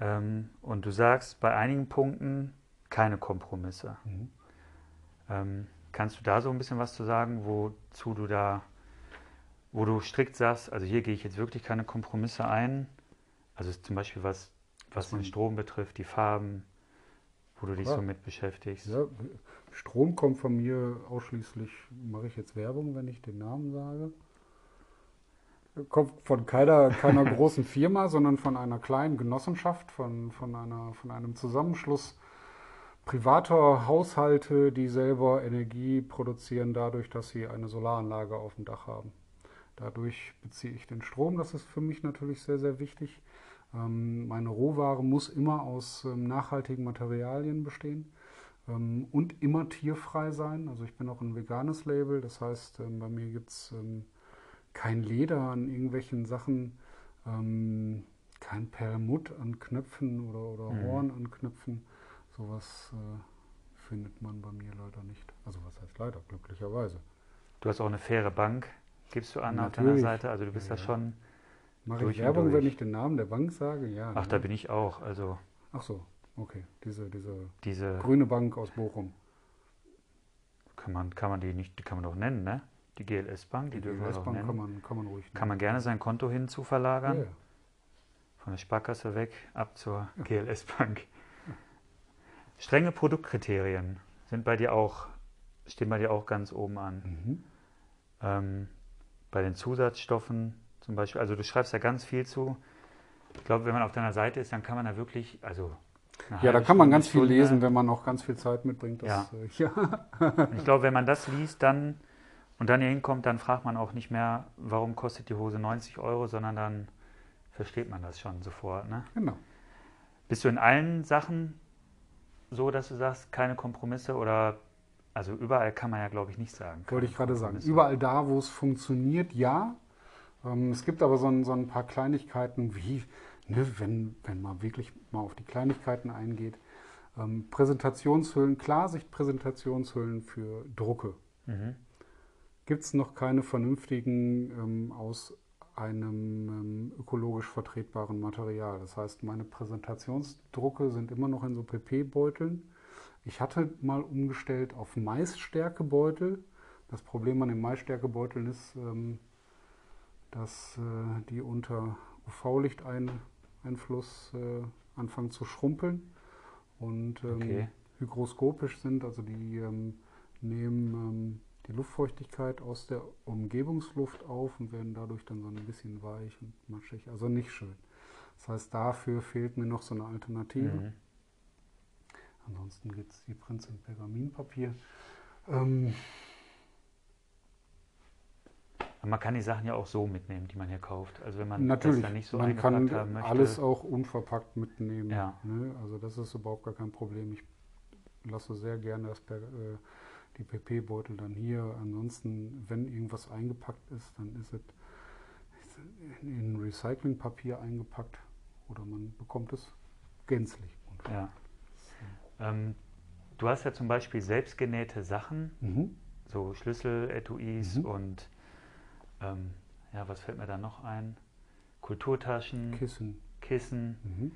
Ähm, und du sagst bei einigen Punkten keine Kompromisse. Mhm. Ähm, kannst du da so ein bisschen was zu sagen, wozu du da, wo du strikt sagst, also hier gehe ich jetzt wirklich keine Kompromisse ein? Also zum Beispiel was, was den Strom betrifft, die Farben, wo du dich Klar. so mit beschäftigst. Ja, Strom kommt von mir ausschließlich, mache ich jetzt Werbung, wenn ich den Namen sage. Kommt von keiner, keiner großen Firma, sondern von einer kleinen Genossenschaft, von, von, einer, von einem Zusammenschluss privater Haushalte, die selber Energie produzieren, dadurch, dass sie eine Solaranlage auf dem Dach haben. Dadurch beziehe ich den Strom, das ist für mich natürlich sehr, sehr wichtig. Ähm, meine Rohware muss immer aus ähm, nachhaltigen Materialien bestehen ähm, und immer tierfrei sein. Also ich bin auch ein veganes Label, das heißt, bei mir gibt es kein Leder an irgendwelchen Sachen, ähm, kein Perlmutt an Knöpfen oder, oder Mhm. Horn an Knöpfen. Sowas äh, findet man bei mir leider nicht. Also was heißt leider, glücklicherweise. Du hast auch eine faire Bank, gibst du an auf deiner Natürlich. Seite. Also du bist Ja, da schon, Mache ich Werbung, durch. wenn ich den Namen der Bank sage? Ja. ach, ne? da bin ich auch. Also Ach so, okay. Diese, diese diese, grüne Bank aus Bochum. kann man, kann man die nicht, die kann man doch nennen, ne? Die GLS Bank, die, Die dürfen wir doch GLS-Bank nennen. kann man, kann man ruhig Kann man gerne sein Konto hin zu verlagern. Ja, ja. Von der Sparkasse weg, ab zur GLS Bank. Strenge Produktkriterien sind bei dir auch, stehen bei dir auch ganz oben an. Mhm. Ähm, bei den Zusatzstoffen zum Beispiel, also du schreibst da ganz viel zu. Ich glaube, wenn man auf deiner Seite ist, dann kann man da wirklich, also Ja, da kann man ganz viel lesen, wenn man auch ganz viel Zeit mitbringt. Das, Ja. äh, ja. Ich glaube, wenn man das liest, dann und dann hier hinkommt, dann fragt man auch nicht mehr, warum kostet die Hose 90 Euro, sondern dann versteht man das schon sofort. Ne? genau. Bist du in allen Sachen so, dass du sagst, keine Kompromisse oder also überall kann man ja, glaube ich, nicht sagen. Wollte ich gerade sagen. Überall da, wo es funktioniert, ja. Ähm, es gibt aber so ein, so ein paar Kleinigkeiten wie ne, wenn, wenn man wirklich mal auf die Kleinigkeiten eingeht, ähm, Präsentationshüllen, Klarsicht-Präsentationshüllen für Drucke. Mhm. Gibt es noch keine vernünftigen ähm, aus einem ähm, ökologisch vertretbaren Material. Das heißt, meine Präsentationsdrucke sind immer noch in so PP-Beuteln. Ich hatte mal umgestellt auf Maisstärkebeutel. Das Problem an den Maisstärkebeuteln ist, ähm, dass äh, die unter UV-Lichteinfluss äh, anfangen zu schrumpeln und ähm, okay. hygroskopisch sind. Also die ähm, nehmen ähm, die Luftfeuchtigkeit aus der Umgebungsluft auf und werden dadurch dann so ein bisschen weich und matschig. Also nicht schön. Das heißt, dafür fehlt mir noch so eine Alternative. Mhm. Ansonsten gibt es die Prinz- und Pergaminpapier. Ähm, man kann die Sachen ja auch so mitnehmen, die man hier kauft. Also wenn man Natürlich, das dann nicht so man kann haben möchte. alles auch unverpackt mitnehmen. Ja. Ne? Also das ist überhaupt gar kein Problem. Ich lasse sehr gerne das per, äh, die PP-Beutel dann hier. Ansonsten, wenn irgendwas eingepackt ist, dann ist es in Recyclingpapier eingepackt oder man bekommt es gänzlich. Ja. Ähm, du hast ja zum Beispiel selbstgenähte Sachen, mhm. so Schlüssel, Etuis mhm. und ähm, ja, was fällt mir da noch ein? Kulturtaschen, Kissen. Kissen. Mhm.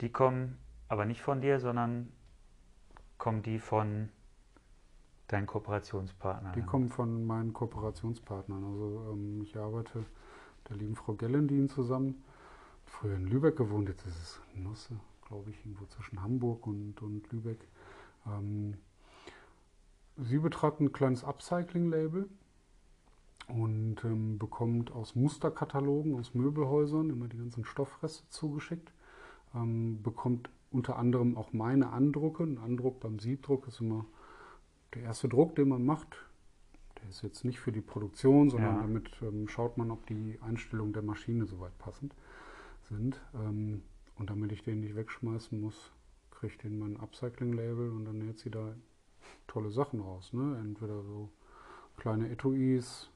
Die kommen aber nicht von dir, sondern kommen die von Dein Kooperationspartner? Die kommen von meinen Kooperationspartnern. Also ähm, ich arbeite mit der lieben Frau Gellendien zusammen. Früher in Lübeck gewohnt, jetzt ist es Nusse, glaube ich, irgendwo zwischen Hamburg und, und Lübeck. Ähm, sie betreibt ein kleines Upcycling-Label und ähm, bekommt aus Musterkatalogen, aus Möbelhäusern immer die ganzen Stoffreste zugeschickt. Ähm, bekommt unter anderem auch meine Andrucke. Ein Andruck beim Siebdruck ist immer der erste Druck, den man macht, der ist jetzt nicht für die Produktion, sondern ja. damit ähm, schaut man, ob die Einstellungen der Maschine soweit passend sind. Ähm, und damit ich den nicht wegschmeißen muss, kriege ich den mein Upcycling-Label und dann näht sie da tolle Sachen raus. Ne? Entweder so kleine Etuis,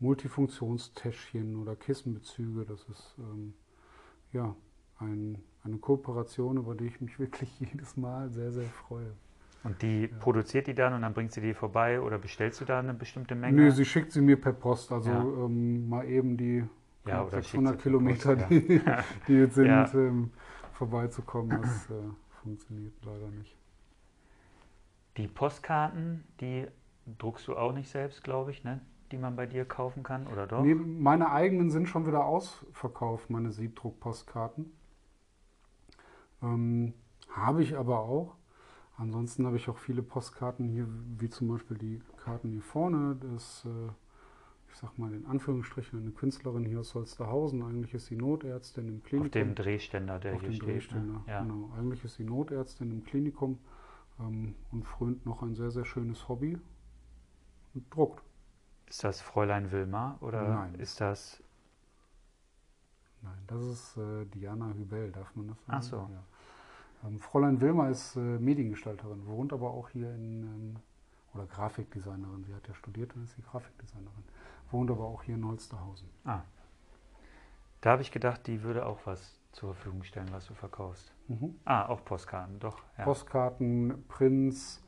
Multifunktionstäschchen oder Kissenbezüge. Das ist ähm, ja ein, eine Kooperation, über die ich mich wirklich jedes Mal sehr, sehr freue. Und die ja. produziert die dann und dann bringt sie die vorbei oder bestellst du da eine bestimmte Menge? Nö, sie schickt sie mir per Post. Also ja. ähm, mal eben die ja, 600 Kilometer, Post, die, die, jetzt sind, ähm, vorbeizukommen. Das äh, funktioniert leider nicht. Die Postkarten, die druckst du auch nicht selbst, glaube ich, ne? die man bei dir kaufen kann, oder doch? Nee, meine eigenen sind schon wieder ausverkauft, meine Siebdruck-Postkarten. Ähm, Habe ich aber auch. Ansonsten habe ich auch viele Postkarten hier, wie zum Beispiel die Karten hier vorne. Das, äh, ich sag mal in Anführungsstrichen, eine Künstlerin hier aus Holsterhausen. Eigentlich ist sie Notärztin im Klinikum. Auf dem Drehständer, der Auf hier dem steht. Ne? Drehständer, ne? ja. genau. Eigentlich ist sie Notärztin im Klinikum ähm, und frönt noch ein sehr, sehr schönes Hobby und druckt. Ist das Fräulein Wilma oder Nein. ist das. Nein, das ist äh, Diana Hübel, darf man das sagen? Ach so. Ja. Ähm, Fräulein Wilmer ist äh, Mediengestalterin, wohnt aber auch hier in, ähm, oder Grafikdesignerin, sie hat ja studiert und ist die Grafikdesignerin, wohnt aber auch hier in Holsterhausen. Ah. Da habe ich gedacht, die würde auch was zur Verfügung stellen, was du verkaufst. Mhm. Ah, auch Postkarten, doch. Ja. Postkarten, Prints,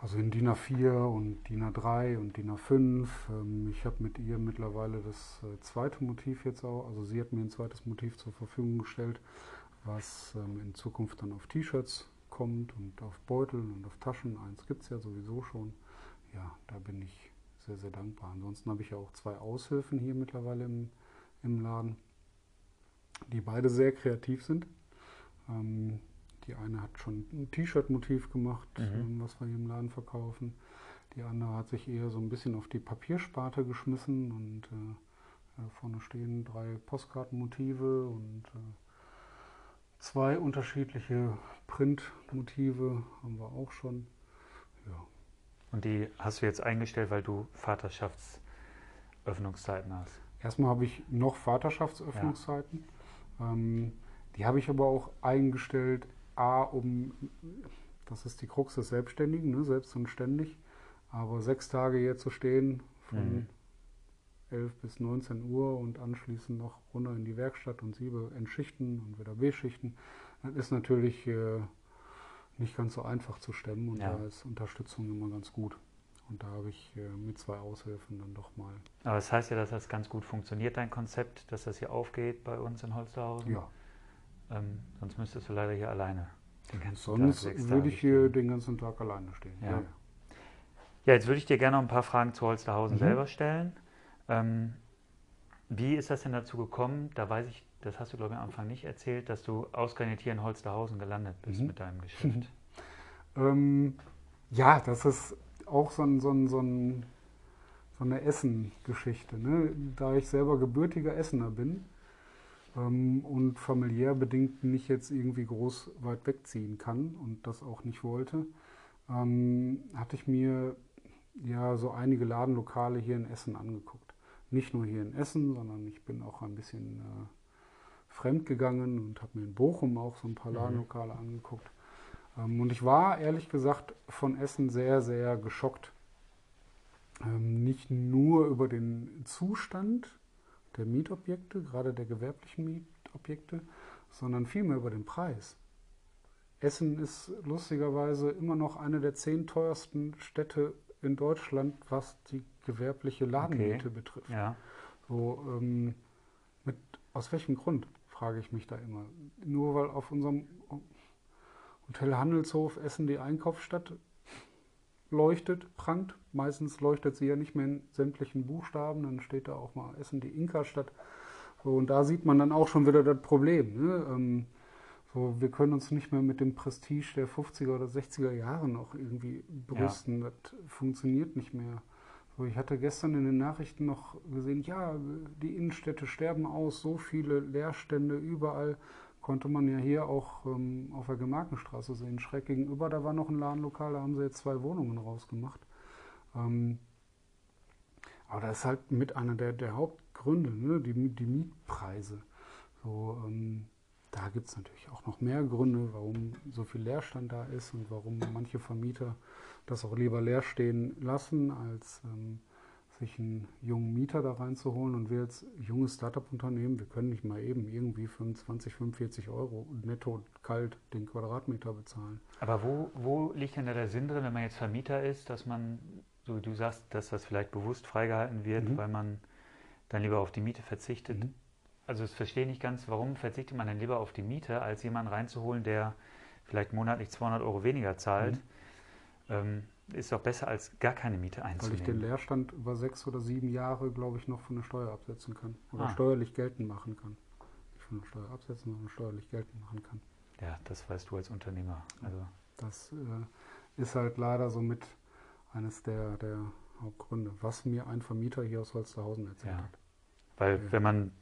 also in DIN A4 und DIN A3 und DIN A5. Ähm, ich habe mit ihr mittlerweile das äh, zweite Motiv jetzt auch, also sie hat mir ein zweites Motiv zur Verfügung gestellt was ähm, in Zukunft dann auf T-Shirts kommt und auf Beuteln und auf Taschen. Eins gibt es ja sowieso schon. Ja, da bin ich sehr, sehr dankbar. Ansonsten habe ich ja auch zwei Aushilfen hier mittlerweile im, im Laden, die beide sehr kreativ sind. Ähm, die eine hat schon ein T-Shirt-Motiv gemacht, mhm. ähm, was wir hier im Laden verkaufen. Die andere hat sich eher so ein bisschen auf die Papiersparte geschmissen und äh, vorne stehen drei Postkartenmotive und äh, Zwei unterschiedliche Printmotive haben wir auch schon. Ja. Und die hast du jetzt eingestellt, weil du Vaterschaftsöffnungszeiten hast? Erstmal habe ich noch Vaterschaftsöffnungszeiten. Ja. Ähm, die habe ich aber auch eingestellt, A, um, das ist die Krux des Selbstständigen, ne, selbst und ständig, aber sechs Tage hier zu stehen, von mhm. 11 bis 19 Uhr und anschließend noch runter in die Werkstatt und Siebe entschichten und wieder beschichten. Das ist natürlich äh, nicht ganz so einfach zu stemmen und Ja. da ist Unterstützung immer ganz gut. Und da habe ich äh, mit zwei Aushilfen dann doch mal. Aber das heißt ja, dass das ganz gut funktioniert, dein Konzept, dass das hier aufgeht bei uns in Holsterhausen. Ja, Ähm, sonst müsstest du leider hier alleine den ganzen sonst Tag würde ich hier stehen. den ganzen Tag alleine stehen. Ja. Ja, jetzt würde ich dir gerne noch ein paar Fragen zu Holsterhausen Mhm. selber stellen. Ähm, wie ist das denn dazu gekommen? Da weiß ich, das hast du glaube ich am Anfang nicht erzählt, dass du ausgerechnet hier in Holsterhausen gelandet bist Mhm. mit deinem Geschäft. Ähm, ja, das ist auch so, ein, so, ein, so, ein, so eine Essen-Geschichte. Ne? Da ich selber gebürtiger Essener bin ähm, und familiär bedingt nicht jetzt irgendwie groß weit wegziehen kann und das auch nicht wollte, ähm, hatte ich mir ja so einige Ladenlokale hier in Essen angeguckt. Nicht nur hier in Essen, sondern ich bin auch ein bisschen äh, fremd gegangen und habe mir in Bochum auch so ein paar Mhm. Ladenlokale angeguckt. Ähm, Und ich war ehrlich gesagt von Essen sehr, sehr geschockt. Ähm, Nicht nur über den Zustand der Mietobjekte, gerade der gewerblichen Mietobjekte, sondern vielmehr über den Preis. Essen ist lustigerweise immer noch eine der zehn teuersten Städte in Deutschland, was die gewerbliche Ladenmiete betrifft. Ja, So, ähm, mit, aus welchem Grund, frage ich mich da immer. Nur weil auf unserem Hotel Handelshof Essen die Einkaufsstadt leuchtet, prangt. Meistens leuchtet sie ja nicht mehr in sämtlichen Buchstaben, dann steht da auch mal Essen die Inka-Stadt. So, und da sieht man dann auch schon wieder das Problem. Ne? Ähm, so, wir können uns nicht mehr mit dem Prestige der 50er oder 60er Jahre noch irgendwie brüsten. Das funktioniert nicht mehr. Ich hatte gestern in den Nachrichten noch gesehen, ja, die Innenstädte sterben aus, so viele Leerstände überall. Konnte man ja hier auch ähm, auf der Gemarkenstraße sehen. Schräg gegenüber, da war noch ein Ladenlokal, da haben sie jetzt zwei Wohnungen rausgemacht. Ähm, aber das ist halt mit einer der, der Hauptgründe, ne? die, die Mietpreise. So, ähm, da gibt es natürlich auch noch mehr Gründe, warum so viel Leerstand da ist und warum manche Vermieter das auch lieber leer stehen lassen, als ähm, sich einen jungen Mieter da reinzuholen. Und wir als junges Startup-Unternehmen, wir können nicht mal eben irgendwie 25, 45 Euro netto kalt den Quadratmeter bezahlen. aber wo, wo liegt denn da der Sinn drin, wenn man jetzt Vermieter ist, dass man, so wie du sagst, dass das vielleicht bewusst freigehalten wird, Mhm. weil man dann lieber auf die Miete verzichtet? Mhm. Also das verstehe ich nicht ganz, warum verzichtet man denn lieber auf die Miete, als jemanden reinzuholen, der vielleicht monatlich 200 Euro weniger zahlt? Ähm, ist doch besser, als gar keine Miete Weil ich den einzunehmen. Leerstand über sechs oder sieben Jahre, glaube ich, noch von der Steuer absetzen kann. Oder Ah. steuerlich geltend machen kann. Nicht von der Steuer absetzen, sondern steuerlich geltend machen kann. Ja, das weißt du als Unternehmer. Also, Das äh, ist halt leider somit eines der, der Hauptgründe, was mir ein Vermieter hier aus Holsterhausen erzählt Ja. hat. weil Ja. wenn man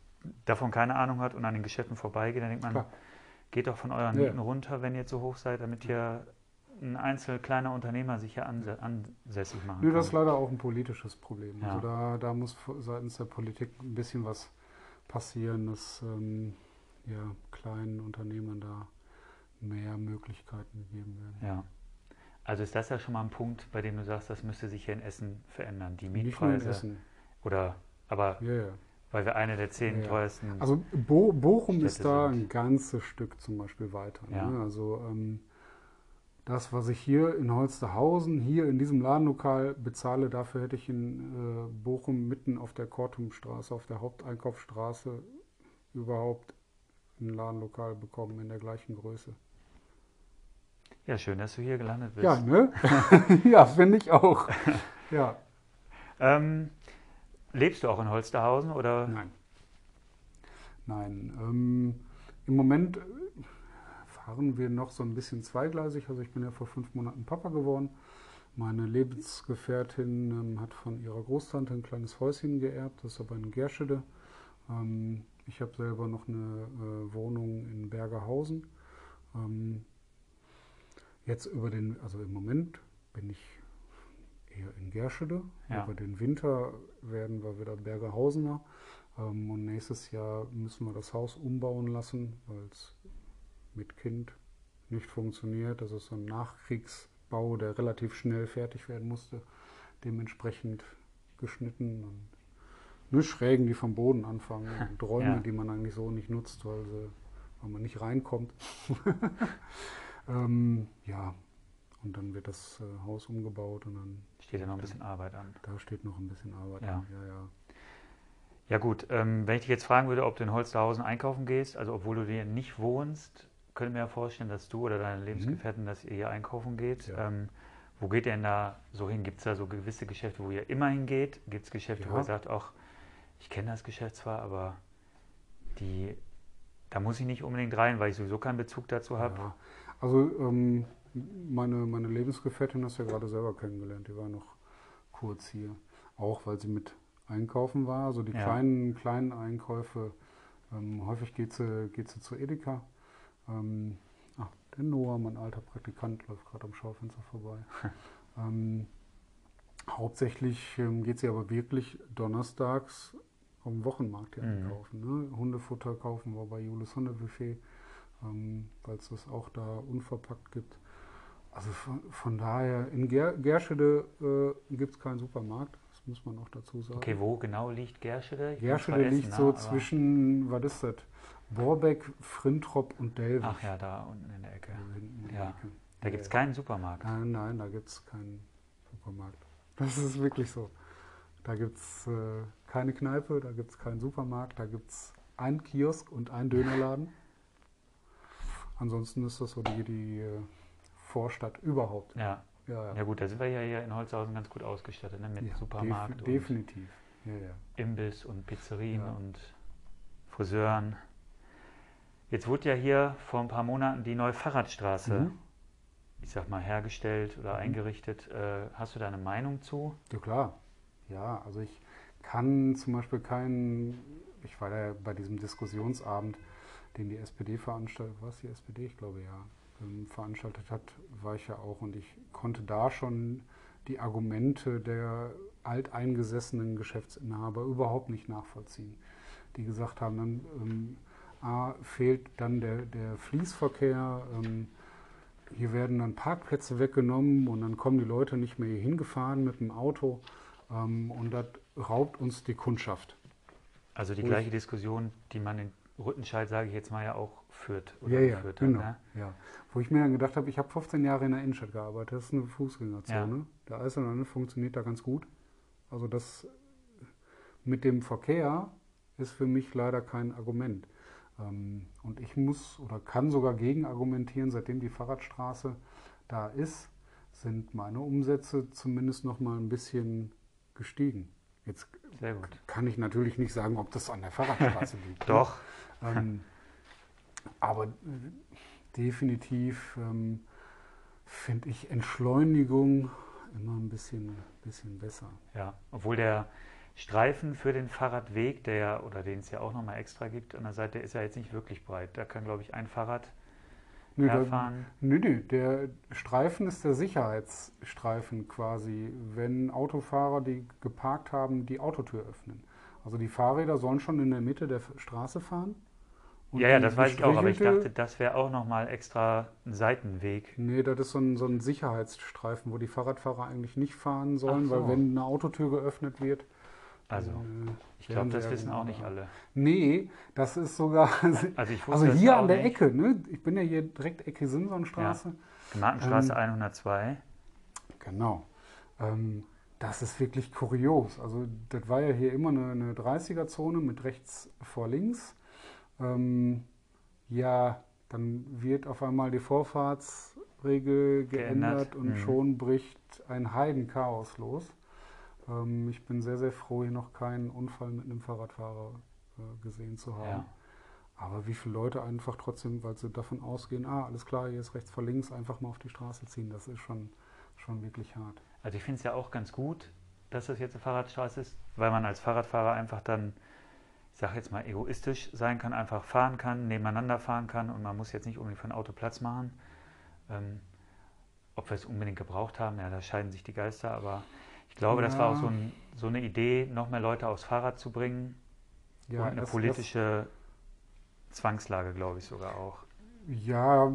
davon keine Ahnung hat und an den Geschäften vorbeigeht, dann denkt man, Klar. geht doch von euren Ja. Mieten runter, wenn ihr zu hoch seid, damit hier ein einzel kleiner Unternehmer sich hier anse ansässig machen Nö, kann. das ist leider auch ein politisches Problem. Ja. Also da, da muss seitens der Politik ein bisschen was passieren, dass ähm, ja, kleinen Unternehmern da mehr Möglichkeiten gegeben werden. Ja. Also ist das ja schon mal ein Punkt, bei dem du sagst, das müsste sich hier in Essen verändern. Die Mietpreise. Essen. Oder, aber Ja, ja. weil wir eine der zehn Ja. teuersten. Also Bo Bochum ist Städte da sind. ein ganzes Stück zum Beispiel weiter. Ne? Also ähm, das, was ich hier in Holsterhausen, hier in diesem Ladenlokal bezahle, dafür hätte ich in äh, Bochum mitten auf der Kortumstraße, auf der Haupteinkaufsstraße überhaupt ein Ladenlokal bekommen in der gleichen Größe. ja, schön, dass du hier gelandet bist. Ja, ne? ja, finde ich auch. Ja, Ähm, lebst du auch in Holsterhausen oder? nein. Nein. Ähm, Im Moment fahren wir noch so ein bisschen zweigleisig. Also ich bin ja vor fünf Monaten Papa geworden. Meine Lebensgefährtin ähm, hat von ihrer Großtante ein kleines Häuschen geerbt, das ist aber in Gerschede. Ähm, ich habe selber noch eine äh, Wohnung in Bergerhausen. Ähm, jetzt über den, also im Moment bin ich eher in Gerschede. Ja. Über den Winter werden wir wieder Bergerhausener. Ähm, und nächstes Jahr müssen wir das Haus umbauen lassen, weil es mit Kind nicht funktioniert. Das ist so ein Nachkriegsbau, der relativ schnell fertig werden musste. Dementsprechend geschnitten und ne, Schrägen, die vom Boden anfangen und Räume, Ja. die man eigentlich so nicht nutzt, weil, sie, weil man nicht reinkommt. ähm, ja, und dann wird das äh, Haus umgebaut und dann Steht ja noch ein bisschen Arbeit an. da steht noch ein bisschen Arbeit. Ja. an. ja, ja. Ja gut, ähm, wenn ich dich jetzt fragen würde, ob du in Holsterhausen einkaufen gehst, also obwohl du hier nicht wohnst, könnte mir ja vorstellen, dass du oder deine Lebensgefährtin, dass ihr hier einkaufen geht. Mhm. Ja. Ähm, wo geht ihr denn da so hin? Gibt es da so gewisse Geschäfte, wo ihr immer hingeht? Gibt es Geschäfte, wo Ja. ihr sagt, ach, ich kenne das Geschäft zwar, aber die, da muss ich nicht unbedingt rein, weil ich sowieso keinen Bezug dazu habe. Ja. Also ähm, meine, meine Lebensgefährtin hast du ja gerade selber kennengelernt, die war noch kurz hier. Auch weil sie mit einkaufen war, also die kleinen, kleinen Einkäufe. Ähm, häufig geht sie, geht sie zu Edeka. Ähm, ach, der Noah, mein alter Praktikant, läuft gerade am Schaufenster vorbei. ähm, hauptsächlich ähm, geht sie aber wirklich donnerstags am Wochenmarkt hier Mhm. einkaufen. Ne? Hundefutter kaufen wir bei Julis Hundebuffet, ähm, weil es das auch da unverpackt gibt. Also von, von daher, in Ger Gerschede äh, gibt es keinen Supermarkt, das muss man auch dazu sagen. Okay, wo genau liegt Gerschede? Ich Gerschede liegt so ne, zwischen, was ist das? Borbeck, Frintrop und Delwig. Ach ja, da unten in der Ecke. Der Ja. Ecke. Da gibt es Ja. keinen Supermarkt. Nein, nein, da gibt es keinen Supermarkt. Das ist wirklich so. Da gibt es äh, keine Kneipe, da gibt es keinen Supermarkt, da gibt es einen Kiosk und einen Dönerladen. Ansonsten ist das so die, die äh, Vorstadt überhaupt. Ja. Ja, ja gut, da sind wir ja hier in Holzhausen ganz gut ausgestattet, ne? mit Ja, Supermarkt und definitiv. Ja, ja. Imbiss und Pizzerien Ja. und Friseuren. Jetzt wurde ja hier vor ein paar Monaten die neue Fahrradstraße, Mhm. ich sag mal, hergestellt oder Mhm. eingerichtet. Äh, hast du da eine Meinung zu? Ja klar. Ja, also ich kann zum Beispiel keinen, ich war ja bei diesem Diskussionsabend, den die SPD veranstaltet, was die SPD, ich glaube ja, ähm, veranstaltet hat, war ich ja auch und ich konnte da schon die Argumente der alteingesessenen Geschäftsinhaber überhaupt nicht nachvollziehen, die gesagt haben, dann ähm, A, fehlt dann der, der Fließverkehr, ähm, hier werden dann Parkplätze weggenommen und dann kommen die Leute nicht mehr hier hingefahren mit dem Auto ähm, und das raubt uns die Kundschaft. Also die Wo gleiche Diskussion, die man in Rüttenscheid, sage ich jetzt mal, ja auch führt oder Ja, ja, geführt genau. hat. Ne? Ja. Wo ich mir dann gedacht habe, ich habe 15 Jahre in der Innenstadt gearbeitet, das ist eine Fußgängerzone. Der Eisenbahn funktioniert da ganz gut. Also das mit dem Verkehr ist für mich leider kein Argument. Ähm, Und ich muss oder kann sogar gegen argumentieren, seitdem die Fahrradstraße da ist, sind meine Umsätze zumindest noch mal ein bisschen gestiegen. Jetzt kann ich natürlich nicht sagen, ob das an der Fahrradstraße liegt. ne? Doch, Ähm, aber definitiv ähm, finde ich Entschleunigung immer ein bisschen, bisschen besser. ja. Obwohl der Streifen für den Fahrradweg, der ja, oder den es ja auch nochmal extra gibt an der Seite, der ist ja jetzt nicht wirklich breit. Da kann, glaube ich, ein Fahrrad Nö, da, herfahren. nö, nö, der Streifen ist der Sicherheitsstreifen quasi, wenn Autofahrer, die geparkt haben, die Autotür öffnen. Also die Fahrräder sollen schon in der Mitte der Straße fahren. Ja, ja, das weiß ich auch, aber ich dachte, das wäre auch nochmal extra ein Seitenweg. Nee, das ist so ein, so ein Sicherheitsstreifen, wo die Fahrradfahrer eigentlich nicht fahren sollen, so. weil wenn eine Autotür geöffnet wird. Also, ich glaube, das wissen ja auch nicht alle. Nee, das ist sogar. Also, ich Also hier an der nicht. Ecke, ne? Ich bin ja hier direkt Ecke Simsonstraße. Markenstraße Ähm, 102. Genau. Ähm, das ist wirklich kurios. Also das war ja hier immer eine, eine 30er-Zone mit rechts vor links. Ähm, ja, dann wird auf einmal die Vorfahrtsregel geändert, Geändert, und mhm. schon bricht ein Heidenchaos los. Ähm, ich bin sehr, sehr froh, hier noch keinen Unfall mit einem Fahrradfahrer äh, gesehen zu haben. Ja. Aber wie viele Leute einfach trotzdem, weil sie davon ausgehen, ah, alles klar, hier ist rechts vor links, einfach mal auf die Straße ziehen, das ist schon, schon wirklich hart. Also ich finde es ja auch ganz gut, dass das jetzt eine Fahrradstraße ist, weil man als Fahrradfahrer einfach dann, ich sage jetzt mal, egoistisch sein kann, einfach fahren kann, nebeneinander fahren kann und man muss jetzt nicht unbedingt für ein Auto Platz machen. Ähm, ob wir es unbedingt gebraucht haben, ja, da scheiden sich die Geister, aber ich glaube, das war auch Ja. so, ein, so eine Idee, noch mehr Leute aufs Fahrrad zu bringen und eine erst- politische Zwangslage, glaube ich sogar auch. ja,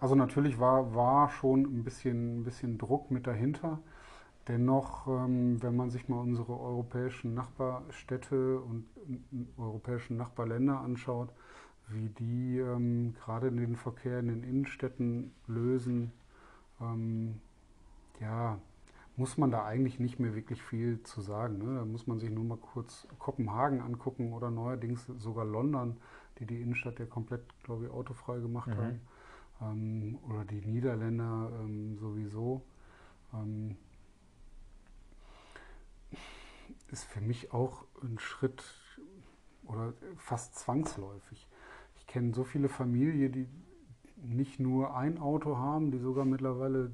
also natürlich war, war schon ein bisschen, ein bisschen Druck mit dahinter. dennoch, ähm, wenn man sich mal unsere europäischen Nachbarstädte und äh, europäischen Nachbarländer anschaut, wie die ähm, gerade den Verkehr in den Innenstädten lösen, ähm, ja, muss man da eigentlich nicht mehr wirklich viel zu sagen. Ne? Da muss man sich nur mal kurz Kopenhagen angucken oder neuerdings sogar London, die die Innenstadt ja komplett, glaube ich, autofrei gemacht Mhm. haben. Ähm, oder die Niederländer ähm, sowieso. Ähm, ist für mich auch ein Schritt oder fast zwangsläufig. Ich kenne so viele Familien, die nicht nur ein Auto haben, die sogar mittlerweile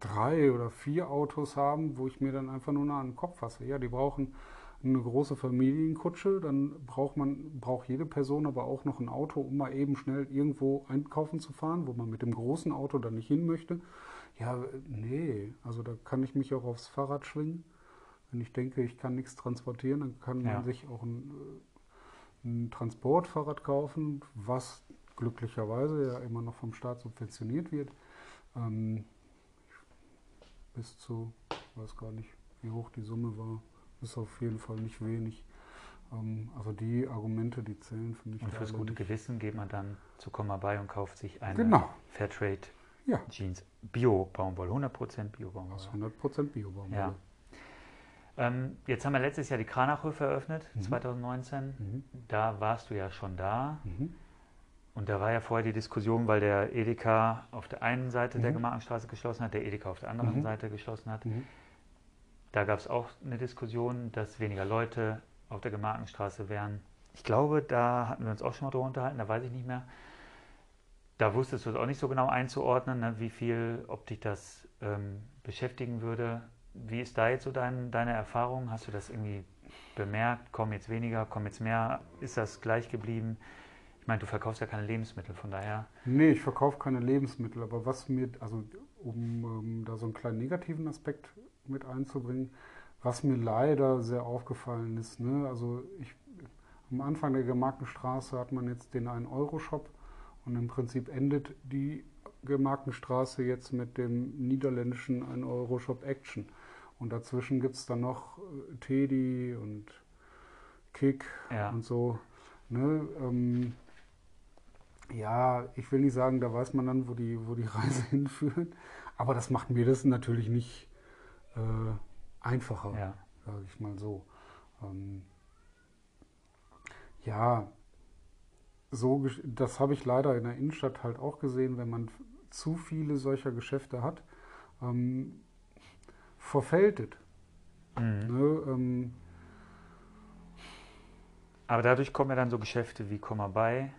drei oder vier Autos haben, wo ich mir dann einfach nur noch an den Kopf fasse. Ja, die brauchen eine große Familienkutsche, dann braucht man, braucht jede Person aber auch noch ein Auto, um mal eben schnell irgendwo einkaufen zu fahren, wo man mit dem großen Auto dann nicht hin möchte. Ja, nee, also da kann ich mich auch aufs Fahrrad schwingen. Wenn ich denke, ich kann nichts transportieren, dann kann Ja. man sich auch ein, äh, ein Transportfahrrad kaufen, was glücklicherweise ja immer noch vom Staat subventioniert wird. Ähm, bis zu, ich weiß gar nicht, wie hoch die Summe war, ist auf jeden Fall nicht wenig. Ähm, also die Argumente, die zählen für mich. Und fürs gute nicht. Gewissen geht man dann zu Komma bei und kauft sich eine Genau, Fairtrade Ja. Jeans. Bio-Baumwolle, 100% Bio-Baumwolle. aus 100% Biobaumwolle. Ja. Ähm, jetzt haben wir letztes Jahr die Kranachhöfe eröffnet, Mhm. 2019. Mhm. Da warst du ja schon da. Mhm. Und da war ja vorher die Diskussion, weil der Edeka auf der einen Seite der Mhm. Gemarkenstraße geschlossen hat, der Edeka auf der anderen Mhm. Seite geschlossen hat. Mhm. Da gab es auch eine Diskussion, dass weniger Leute auf der Gemarkenstraße wären. Ich glaube, da hatten wir uns auch schon mal drüber unterhalten, da weiß ich nicht mehr. Da wusstest du es auch nicht so genau einzuordnen, ne, wie viel, ob dich das ähm, beschäftigen würde. Wie ist da jetzt so dein, deine Erfahrung? Hast du das irgendwie bemerkt? Kommen jetzt weniger, kommen jetzt mehr? Ist das gleich geblieben? Ich meine, du verkaufst ja keine Lebensmittel, von daher. Nee, ich verkaufe keine Lebensmittel, aber was mir, also um ähm, da so einen kleinen negativen Aspekt mit einzubringen, was mir leider sehr aufgefallen ist, ne, also ich, am Anfang der Gemarkenstraße hat man jetzt den 1-Euro-Shop und im Prinzip endet die Gemarkenstraße jetzt mit dem niederländischen 1-Euro-Shop Action. Und dazwischen gibt es dann noch äh, Teddy und Kick Ja. und so. Ne, ähm, ja, ich will nicht sagen, da weiß man dann, wo die, wo die Reise hinführt, aber das macht mir das natürlich nicht äh, einfacher, Ja. sage ich mal so. Ähm, ja, so, das habe ich leider in der Innenstadt halt auch gesehen, wenn man zu viele solcher Geschäfte hat, ähm, verfällt es. Mhm. Ne? Ähm, Aber dadurch kommen ja dann so Geschäfte wie Komma bei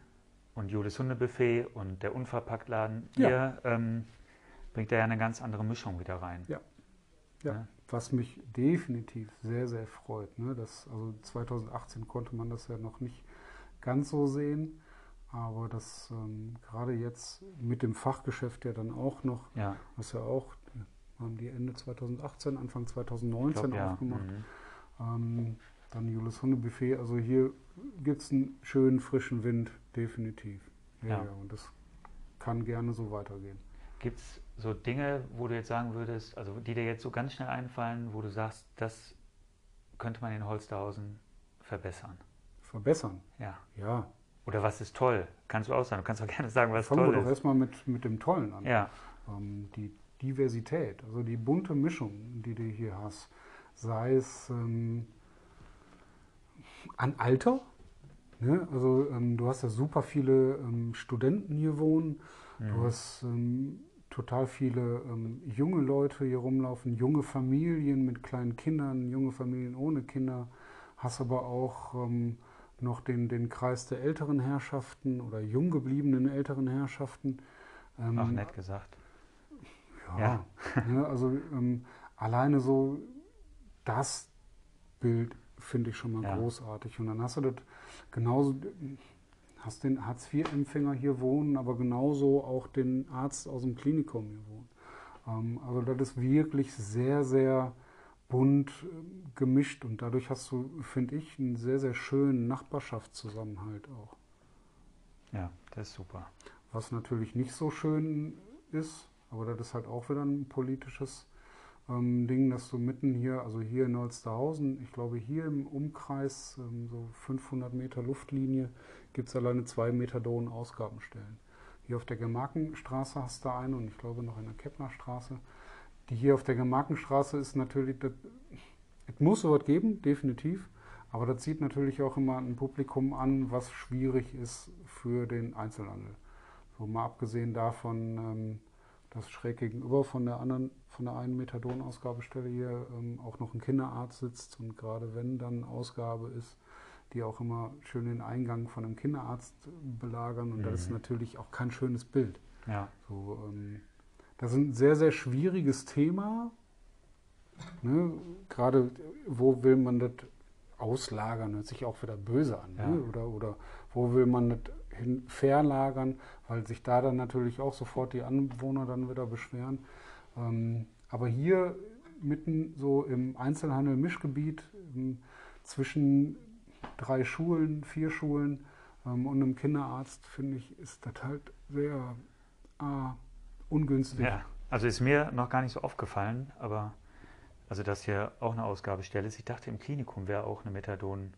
und Julis Hundebuffet und der Unverpacktladen. Ja. Ihr ähm, bringt da ja eine ganz andere Mischung wieder rein. Ja. Ja, Ja. was mich definitiv sehr, sehr freut. Ne? Das, also 2018 konnte man das ja noch nicht ganz so sehen, aber das ähm, gerade jetzt mit dem Fachgeschäft ja dann auch noch, Ja, was ja auch, haben die Ende 2018, Anfang ich 2019 glaub, aufgemacht. Mhm. Ähm, dann Julis Hundebuffet, also hier gibt es einen schönen frischen Wind, definitiv. Ja, Ja. ja, und das kann gerne so weitergehen. Gibt es so Dinge, wo du jetzt sagen würdest, also die dir jetzt so ganz schnell einfallen, wo du sagst, das könnte man in Holsterhausen verbessern? Verbessern, Ja. ja. Oder was ist toll? Kannst du auch sagen. Du kannst auch gerne sagen, was Fangen wir toll doch ist. erstmal mit, mit dem Tollen an. Ja, ähm, die Diversität, also die bunte Mischung, die du hier hast, sei es ähm, an Alter, ne? also ähm, du hast ja super viele ähm, Studenten hier wohnen, du Mhm. hast ähm, total viele ähm, junge Leute hier rumlaufen, junge Familien mit kleinen Kindern, junge Familien ohne Kinder, hast aber auch ähm, noch den, den Kreis der älteren Herrschaften oder jung gebliebenen älteren Herrschaften. Ähm, auch nett gesagt. ja, ne, also alleine so das Bild finde ich schon mal Ja. großartig. Und dann hast du das genauso, hast den Hartz-IV-Empfänger hier wohnen, aber genauso auch den Arzt aus dem Klinikum hier wohnen. Ähm, also das ist wirklich sehr, sehr bunt ähm, gemischt und dadurch hast du, finde ich, einen sehr, sehr schönen Nachbarschaftszusammenhalt auch. Ja, das ist super. Was natürlich nicht so schön ist, aber das ist halt auch wieder ein politisches ähm, Ding, dass du mitten hier, also hier in Holsterhausen, ich glaube hier im Umkreis, ähm, so 500 Meter Luftlinie, gibt es alleine zwei Methadon-Ausgabenstellen. Hier auf der Gemarkenstraße hast du eine und ich glaube noch in der Keppnerstraße. Die hier auf der Gemarkenstraße ist natürlich, es muss sowas geben, definitiv. Aber das zieht natürlich auch immer ein Publikum an, was schwierig ist für den Einzelhandel. So mal abgesehen davon, ähm, dass schräg gegenüber von der anderen, von der einen Methadon-Ausgabestelle hier ähm, auch noch ein Kinderarzt sitzt und gerade wenn dann Ausgabe ist, die auch immer schön den Eingang von einem Kinderarzt belagern und mhm. das ist natürlich auch kein schönes Bild. Ja. So, ähm, das ist ein sehr, sehr schwieriges Thema. Ne? Gerade wo will man das auslagern, hört sich auch wieder böse an. Ne? Ja. Ne? Oder, oder wo will man das hin verlagern, weil sich da dann natürlich auch sofort die Anwohner dann wieder beschweren. Ähm, aber hier mitten so im Einzelhandel-Mischgebiet ähm, zwischen drei Schulen, vier Schulen ähm, und einem Kinderarzt, finde ich, ist das halt sehr äh, ungünstig. Ja, also ist mir noch gar nicht so aufgefallen, aber also dass hier auch eine Ausgabestelle ist. Ich dachte, im Klinikum wäre auch eine Methadon,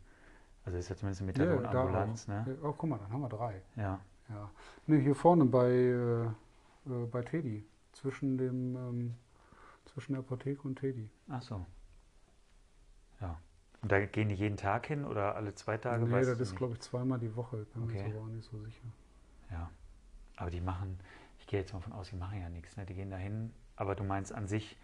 also ist ja zumindest eine Methadon-Ambulanz. Ja, ne? oh, guck mal, dann haben wir drei. Ja. ja. Ne, hier vorne bei, äh, äh, bei Teddy, zwischen dem ähm, zwischen der Apotheke und Teddy. Ach so. Ja. Und da gehen die jeden Tag hin oder alle zwei Tage? Nee, das ist, glaube ich, zweimal die Woche. Bin okay. mir aber auch nicht so sicher. Ja. Aber die machen, ich gehe jetzt mal von aus, die machen ja nichts. Ne? Die gehen da hin. Aber du meinst an sich,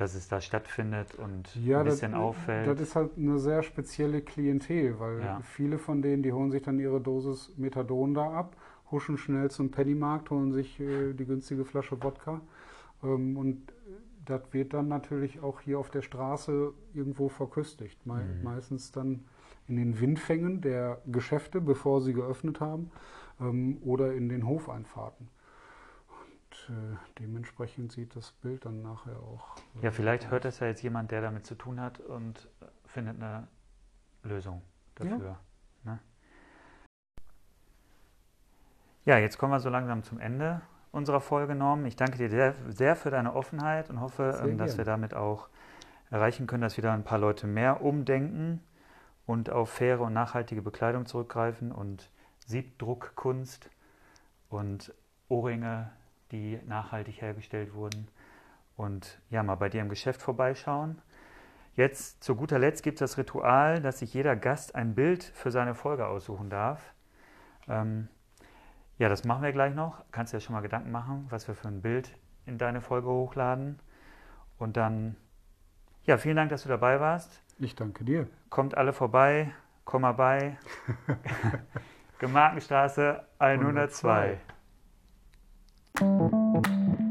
dass es da stattfindet und ja, ein bisschen das, auffällt. Das ist halt eine sehr spezielle Klientel, weil ja. viele von denen, die holen sich dann ihre Dosis Methadon da ab, huschen schnell zum Pennymarkt, holen sich äh, die günstige Flasche Wodka. Ähm, und das wird dann natürlich auch hier auf der Straße irgendwo verköstigt. Me mhm. Meistens dann in den Windfängen der Geschäfte, bevor sie geöffnet haben, ähm, oder in den Hofeinfahrten äh, dementsprechend sieht das Bild dann nachher auch. Äh, ja, vielleicht hört das ja jetzt jemand, der damit zu tun hat und findet eine Lösung dafür. Ja, ne? ja jetzt kommen wir so langsam zum Ende unserer Folge, Norm. Ich danke dir sehr, sehr für deine Offenheit und hoffe, ähm, dass wir damit auch erreichen können, dass wieder ein paar Leute mehr umdenken und auf faire und nachhaltige Bekleidung zurückgreifen und Siebdruckkunst und Ohrringe die nachhaltig hergestellt wurden. Und ja, mal bei dir im Geschäft vorbeischauen. Jetzt zu guter Letzt gibt es das Ritual, dass sich jeder Gast ein Bild für seine Folge aussuchen darf. Ähm, ja, das machen wir gleich noch. Kannst du dir schon mal Gedanken machen, was wir für ein Bild in deine Folge hochladen. Und dann, ja, vielen Dank, dass du dabei warst. Ich danke dir. Kommt alle vorbei, komm mal bei. Gemarkenstraße 102. 102. Thank you.